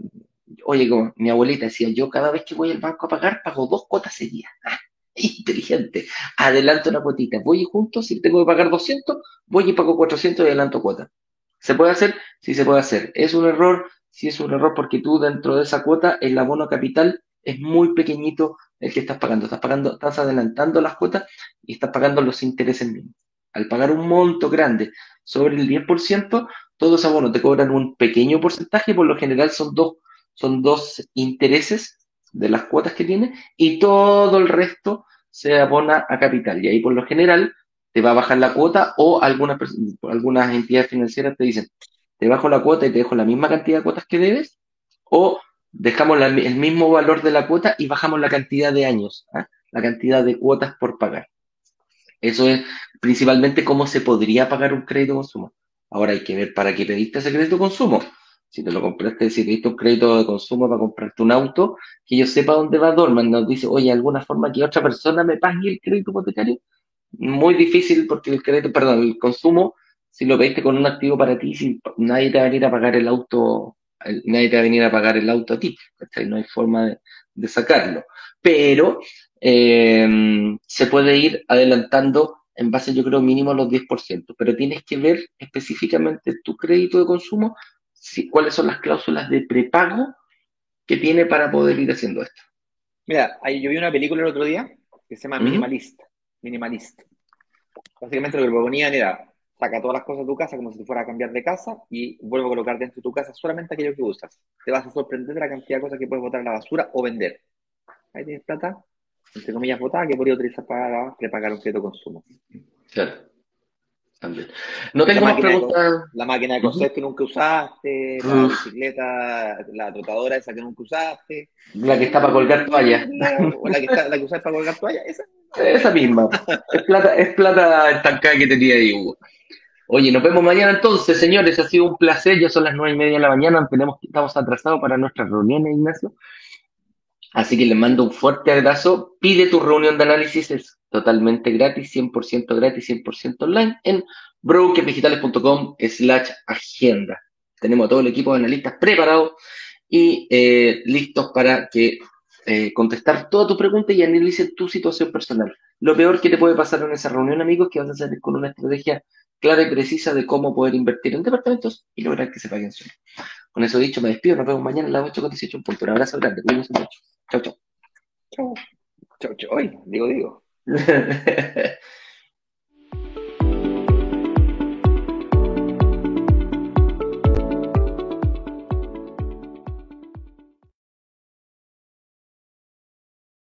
Speaker 2: oye, como mi abuelita decía, yo cada vez que voy al banco a pagar, pago dos cuotas seguidas. Ah, inteligente. Adelanto una cuotita. Voy y junto, si tengo que pagar 200, voy y pago 400 y adelanto cuota. ¿Se puede hacer? Sí, se puede hacer. ¿Es un error? Sí, es un error porque tú dentro de esa cuota, el abono capital es muy pequeñito el que estás pagando. Estás pagando, estás adelantando las cuotas y estás pagando los intereses mismos. Al pagar un monto grande sobre el 10%, todos abonos te cobran un pequeño porcentaje, por lo general son dos, son dos intereses de las cuotas que tiene y todo el resto se abona a capital. Y ahí por lo general te va a bajar la cuota o algunas, algunas entidades financieras te dicen, te bajo la cuota y te dejo la misma cantidad de cuotas que debes o dejamos el mismo valor de la cuota y bajamos la cantidad de años, ¿ah? la cantidad de cuotas por pagar. Eso es principalmente cómo se podría pagar un crédito consumo. Ahora hay que ver para qué pediste ese crédito consumo. Si te lo compraste, si pediste un crédito de consumo para comprarte un auto, que yo sepa dónde va Dorman, nos dice, oye, ¿alguna forma que otra persona me pague el crédito hipotecario? Muy difícil porque el crédito, perdón, el consumo, si lo pediste con un activo para ti, si nadie te va a venir a pagar el auto, nadie te va a venir a pagar el auto a ti, No hay forma de, sacarlo. Pero eh, se puede ir adelantando en base, yo creo, mínimo a los 10%, pero tienes que ver específicamente tu crédito de consumo, si, cuáles son las cláusulas de prepago que tiene para poder ir haciendo esto.
Speaker 1: Mira, yo vi una película el otro día que se llama Minimalista. Minimalista. Básicamente lo que proponían era saca todas las cosas de tu casa como si te fuera a cambiar de casa y vuelve a colocar dentro de tu casa solamente aquello que usas. Te vas a sorprender de la cantidad de cosas que puedes botar en la basura o vender. Ahí tienes plata, entre comillas, botada que podría utilizar para prepagar un crédito consumo.
Speaker 2: Claro. También. No tengo más preguntas.
Speaker 1: La máquina de coser que nunca usaste, la bicicleta, la trotadora esa que nunca usaste.
Speaker 2: La que está para colgar toalla.
Speaker 1: O la que, está, la que usas para colgar toalla, esa.
Speaker 2: Esa misma. es plata, es plata estancada que tenía ahí, Hugo. Oye, nos vemos mañana entonces, señores. Ha sido un placer. Ya son las nueve y media de la mañana. Tenemos, estamos atrasados para nuestra reunión, Ignacio. Así que les mando un fuerte abrazo. Pide tu reunión de análisis, es totalmente gratis, 100% gratis, 100% online en brokerdigitales.com slash agenda. Tenemos a todo el equipo de analistas preparados y eh, listos para que eh, contestar toda tu pregunta y analice tu situación personal. Lo peor que te puede pasar en esa reunión, amigos, que vas a salir con una estrategia clara y precisa de cómo poder invertir en departamentos y lograr que se paguen suelo. Con eso dicho, me despido. Nos vemos mañana a las 8.18 punto. Un abrazo grande. Cuídense mucho. Chau, chau.
Speaker 1: Chau. Chau, chau. Hoy, digo, digo.